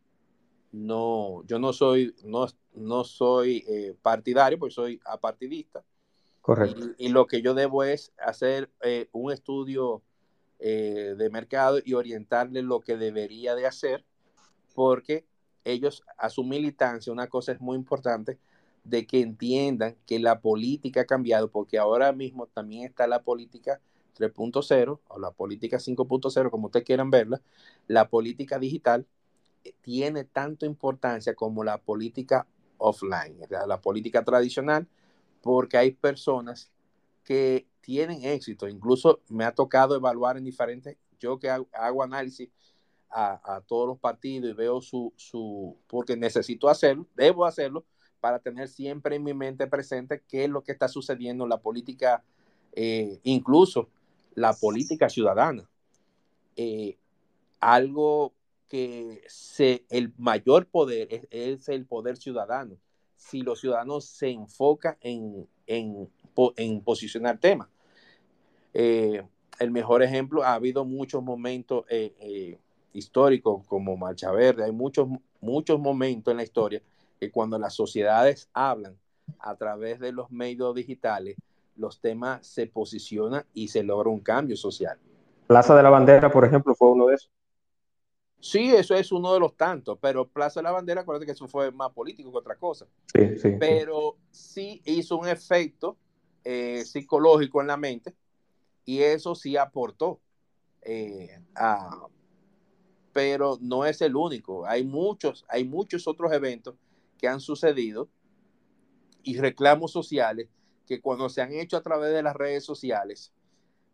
no, yo no soy, no, no soy eh, partidario, porque soy apartidista. Correcto. Y, lo que yo debo es hacer eh, un estudio eh, de mercado y orientarle lo que debería de hacer porque ellos a su militancia, una cosa es muy importante, de que entiendan que la política ha cambiado, porque ahora mismo también está la política 3.0 o la política 5.0, como ustedes quieran verla, la política digital eh, tiene tanto importancia como la política offline, la política tradicional, porque hay personas que tienen éxito. Incluso me ha tocado evaluar en diferentes, yo que hago análisis a, todos los partidos y veo su, su, porque necesito hacerlo, debo hacerlo para tener siempre en mi mente presente qué es lo que está sucediendo en la política, eh, incluso la política ciudadana. Eh, algo que se, el mayor poder es, el poder ciudadano. Si los ciudadanos se enfocan en, en, en posicionar temas. Eh, el mejor ejemplo, ha habido muchos momentos histórico como Marcha Verde, hay muchos, muchos momentos en la historia que cuando las sociedades hablan a través de los medios digitales, los temas se posicionan y se logra un cambio social. Plaza de la Bandera, por ejemplo, fue uno de esos. Sí, eso es uno de los tantos, pero Plaza de la Bandera, acuérdate que eso fue más político que otra cosa. Sí, sí. Pero sí hizo un efecto eh, psicológico en la mente y eso sí aportó eh, a, pero no es el único. Hay muchos, hay muchos otros eventos que han sucedido y reclamos sociales que cuando se han hecho a través de las redes sociales,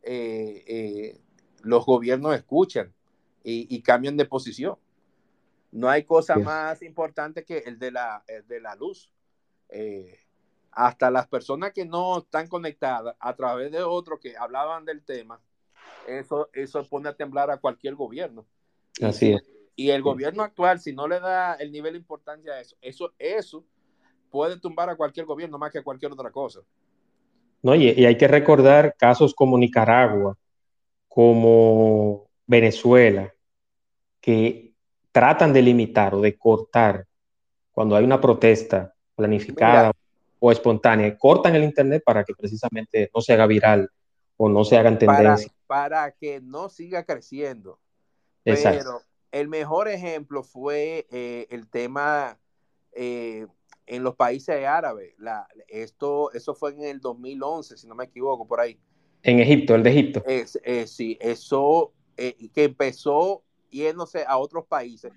eh, eh, los gobiernos escuchan y, cambian de posición. No hay cosa más importante que el de la, de la luz. Eh, hasta las personas que no están conectadas a través de otros que hablaban del tema, eso, eso pone a temblar a cualquier gobierno. Así es. Y el gobierno actual, si no le da el nivel de importancia a eso, eso, eso puede tumbar a cualquier gobierno más que a cualquier otra cosa. No, y, hay que recordar casos como Nicaragua, como Venezuela, que tratan de limitar o de cortar cuando hay una protesta planificada o espontánea, cortan el Internet para que precisamente no se haga viral o no se hagan tendencia. para que no siga creciendo. Pero el mejor ejemplo fue eh, el tema eh, en los países árabes. La, esto, eso fue en el 2011, si no me equivoco, por ahí. En Egipto, el de Egipto. Eh, sí, eso que empezó yéndose a otros países,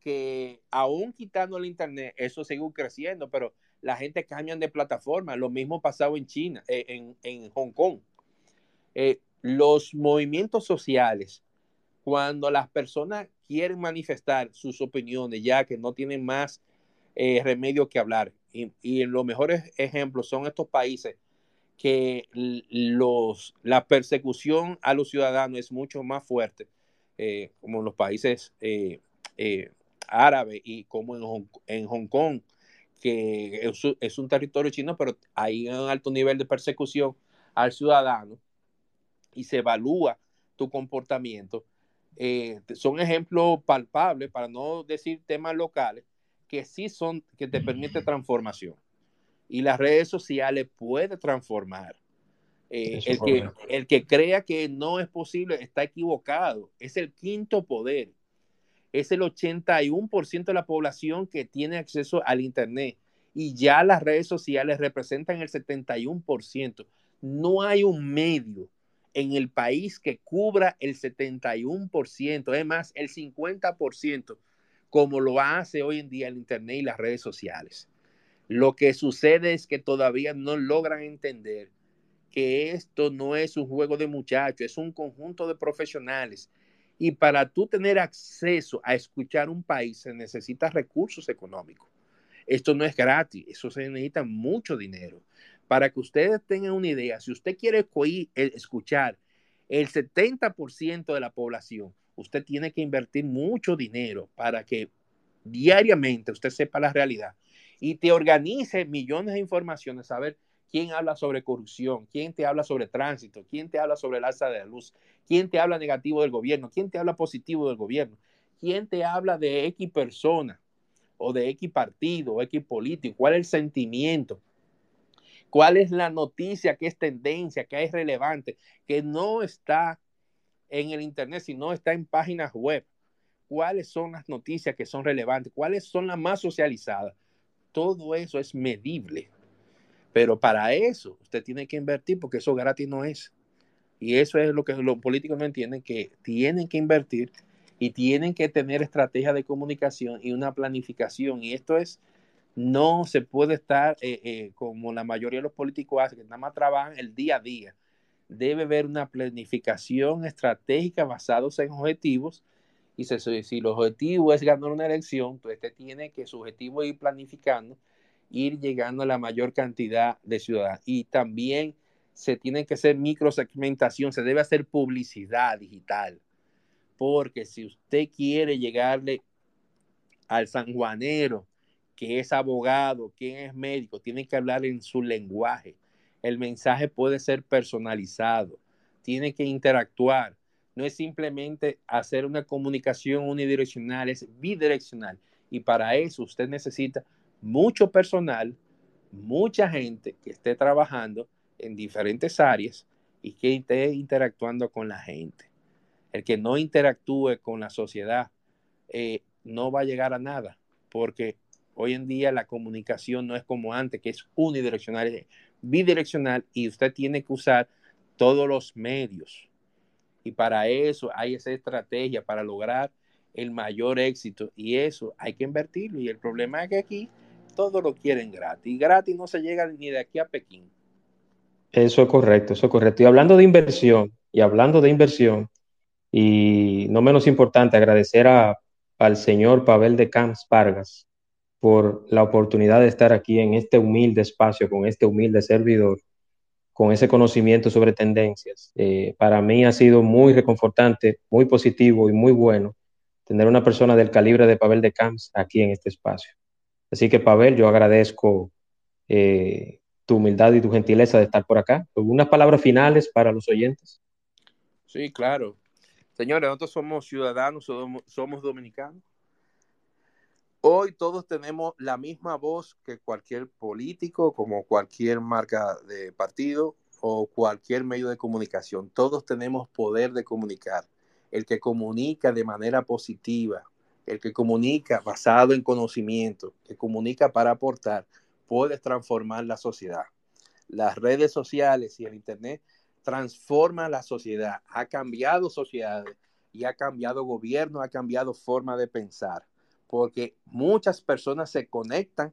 que aún quitando el Internet, eso sigue creciendo, pero la gente cambia de plataforma. Lo mismo pasado en China, en, en Hong Kong. los movimientos sociales cuando las personas quieren manifestar sus opiniones, ya que no tienen más eh, remedio que hablar. Y, los mejores ejemplos son estos países que los, la persecución a los ciudadanos es mucho más fuerte, eh, como los países eh, árabes y como en Hong, Kong, que es, un territorio chino, pero hay un alto nivel de persecución al ciudadano y se evalúa tu comportamiento. Eh, son ejemplos palpables, para no decir temas locales, que sí son, que te permite transformación. Y las redes sociales pueden transformar. Eh, el, que, el que crea que no es posible está equivocado. Es el quinto poder es el 81% de la población que tiene acceso al Internet y ya las redes sociales representan el 71%. No hay un medio en el país que cubra el 71%, es más, el 50%, como lo hace hoy en día el Internet y las redes sociales. Lo que sucede es que todavía no logran entender que esto no es un juego de muchachos, es un conjunto de profesionales y para tú tener acceso a escuchar un país se necesita recursos económicos. Esto no es gratis, eso se necesita mucho dinero. Para que ustedes tengan una idea, si usted quiere escuchar el 70% de la población, usted tiene que invertir mucho dinero para que diariamente usted sepa la realidad y te organice millones de informaciones, a ver ¿Quién habla sobre corrupción? ¿Quién te habla sobre tránsito? ¿Quién te habla sobre el alza de la luz? ¿Quién te habla negativo del gobierno? ¿Quién te habla positivo del gobierno? ¿Quién te habla de X persona o de X partido o X político? ¿Cuál es el sentimiento? ¿Cuál es la noticia que es tendencia, que es relevante, que no está en el Internet, sino está en páginas web? ¿Cuáles son las noticias que son relevantes? ¿Cuáles son las más socializadas? Todo eso es medible. Pero para eso usted tiene que invertir porque eso gratis no es. Y eso es lo que los políticos no entienden, que tienen que invertir y tienen que tener estrategia de comunicación y una planificación. Y esto es, no se puede estar eh, eh, como la mayoría de los políticos hacen, que nada más trabajan el día a día. Debe haber una planificación estratégica basada en objetivos. Y si, el objetivo es ganar una elección, pues usted tiene que su objetivo ir planificando ir llegando a la mayor cantidad de ciudadanos. Y también se tiene que hacer microsegmentación, se debe hacer publicidad digital, porque si usted quiere llegarle al sanjuanero, que es abogado, que es médico, tiene que hablar en su lenguaje. El mensaje puede ser personalizado, tiene que interactuar. No es simplemente hacer una comunicación unidireccional, es bidireccional. Y para eso usted necesita mucho personal, mucha gente que esté trabajando en diferentes áreas y que esté interactuando con la gente. El que no interactúe con la sociedad eh, no va a llegar a nada, porque hoy en día la comunicación no es como antes, que es unidireccional, bidireccional y usted tiene que usar todos los medios. Y para eso hay esa estrategia para lograr el mayor éxito y eso hay que invertirlo. Y el problema es que aquí todo lo quieren gratis. Gratis no se llega ni de aquí a Pekín. Eso es correcto, eso es correcto. Y hablando de inversión, y hablando de inversión, y no menos importante, agradecer a, al señor Pavel de Camps Vargas por la oportunidad de estar aquí en este humilde espacio, con este humilde servidor, con ese conocimiento sobre tendencias. Eh, para mí ha sido muy reconfortante, muy positivo y muy bueno tener una persona del calibre de Pavel de Camps aquí en este espacio. Así que, Pavel, yo agradezco eh, tu humildad y tu gentileza de estar por acá. ¿Unas palabras finales para los oyentes? Sí, claro. Señores, nosotros somos ciudadanos, somos, dominicanos. Hoy todos tenemos la misma voz que cualquier político, como cualquier marca de partido o cualquier medio de comunicación. Todos tenemos poder de comunicar. El que comunica de manera positiva, el que comunica basado en conocimiento, que comunica para aportar, puede transformar la sociedad. Las redes sociales y el Internet transforman la sociedad, ha cambiado sociedades y ha cambiado gobierno, ha cambiado forma de pensar, porque muchas personas se conectan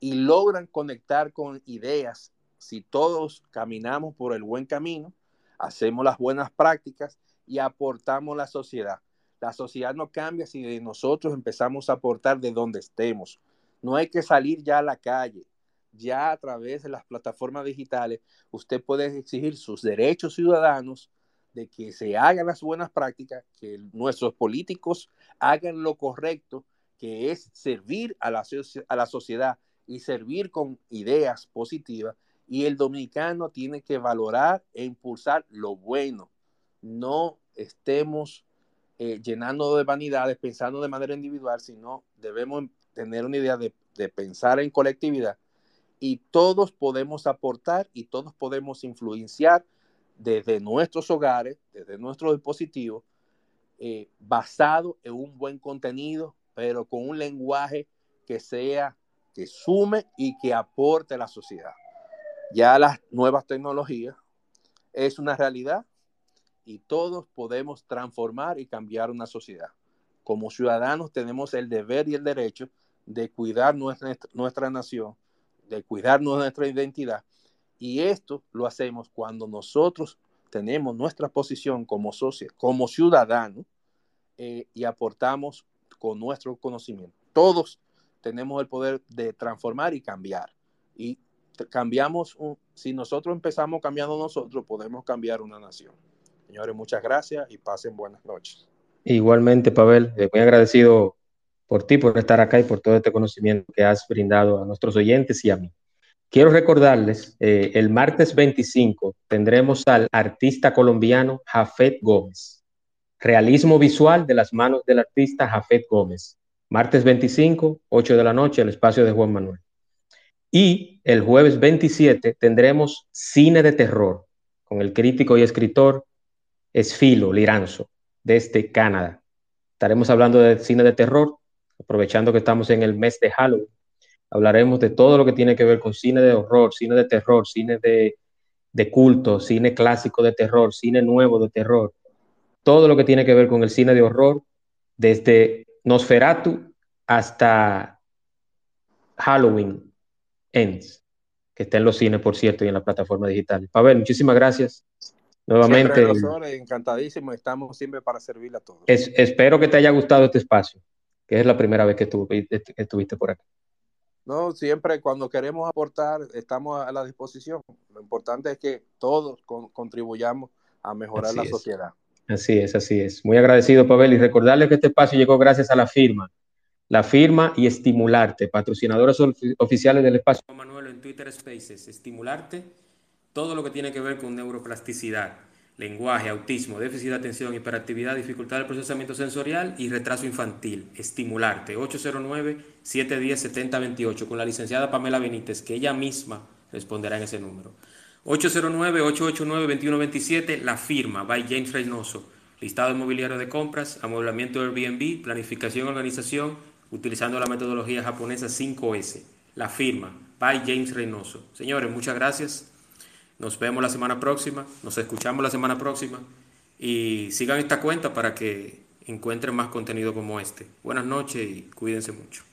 y logran conectar con ideas si todos caminamos por el buen camino, hacemos las buenas prácticas y aportamos la sociedad. La sociedad no cambia si nosotros empezamos a aportar de donde estemos. No hay que salir ya a la calle. Ya a través de las plataformas digitales, usted puede exigir sus derechos ciudadanos de que se hagan las buenas prácticas, que nuestros políticos hagan lo correcto, que es servir a la, sociedad y servir con ideas positivas. Y el dominicano tiene que valorar e impulsar lo bueno. No estemos eh, llenando de vanidades, pensando de manera individual, sino debemos tener una idea de, de pensar en colectividad y todos podemos aportar y todos podemos influenciar desde nuestros hogares, desde nuestros dispositivos, eh, basado en un buen contenido, pero con un lenguaje que sea, que sume y que aporte a la sociedad. Ya las nuevas tecnologías es una realidad y todos podemos transformar y cambiar una sociedad. Como ciudadanos tenemos el deber y el derecho de cuidar nuestra, nuestra nación de cuidarnos de nuestra identidad. Y esto lo hacemos cuando nosotros tenemos nuestra posición como socio, como ciudadanos, eh, y aportamos con nuestro conocimiento. Todos tenemos el poder de transformar y cambiar. Y cambiamos, si nosotros empezamos cambiando nosotros, podemos cambiar una nación. Señores, muchas gracias y pasen buenas noches. Igualmente, Pavel, eh, muy agradecido por ti, por estar acá y por todo este conocimiento que has brindado a nuestros oyentes y a mí. Quiero recordarles, eh, el martes 25 tendremos al artista colombiano Jafet Gómez. Realismo visual de las manos del artista Jafet Gómez. Martes 25, 8 de la noche, el espacio de Juan Manuel. Y el jueves 27 tendremos cine de terror con el crítico y escritor Esfilo Liranzo, desde Canadá. Estaremos hablando de cine de terror aprovechando que estamos en el mes de Halloween, hablaremos de todo lo que tiene que ver con cine de horror, cine de terror, cine de, culto, cine clásico de terror, cine nuevo de terror, todo lo que tiene que ver con el cine de horror, desde Nosferatu hasta Halloween Ends, que está en los cines, por cierto, y en la plataforma digital. Pavel, muchísimas gracias. Nuevamente. encantadísimo, estamos siempre para servir a todos. espero que te haya gustado este espacio que es la primera vez que, estuviste por aquí. No, siempre cuando queremos aportar estamos a la disposición. Lo importante es que todos contribuyamos a mejorar la sociedad. Así es, así es. Muy agradecido, Pavel, y recordarle que este espacio llegó gracias a la firma. La firma y Estimularte, patrocinadores oficiales del espacio. Manuel en Twitter Spaces, Estimularte, todo lo que tiene que ver con neuroplasticidad lenguaje, autismo, déficit de atención, hiperactividad, dificultad del procesamiento sensorial y retraso infantil. Estimularte. 809-710-7028 con la licenciada Pamela Benítez, que ella misma responderá en ese número. 809-889-2127, la firma, by James Reynoso. Listado inmobiliario de compras, amueblamiento Airbnb, planificación y organización, utilizando la metodología japonesa 5S. La firma, by James Reynoso. Señores, muchas gracias. Nos vemos la semana próxima, nos escuchamos la semana próxima y sigan esta cuenta para que encuentren más contenido como este. Buenas noches y cuídense mucho.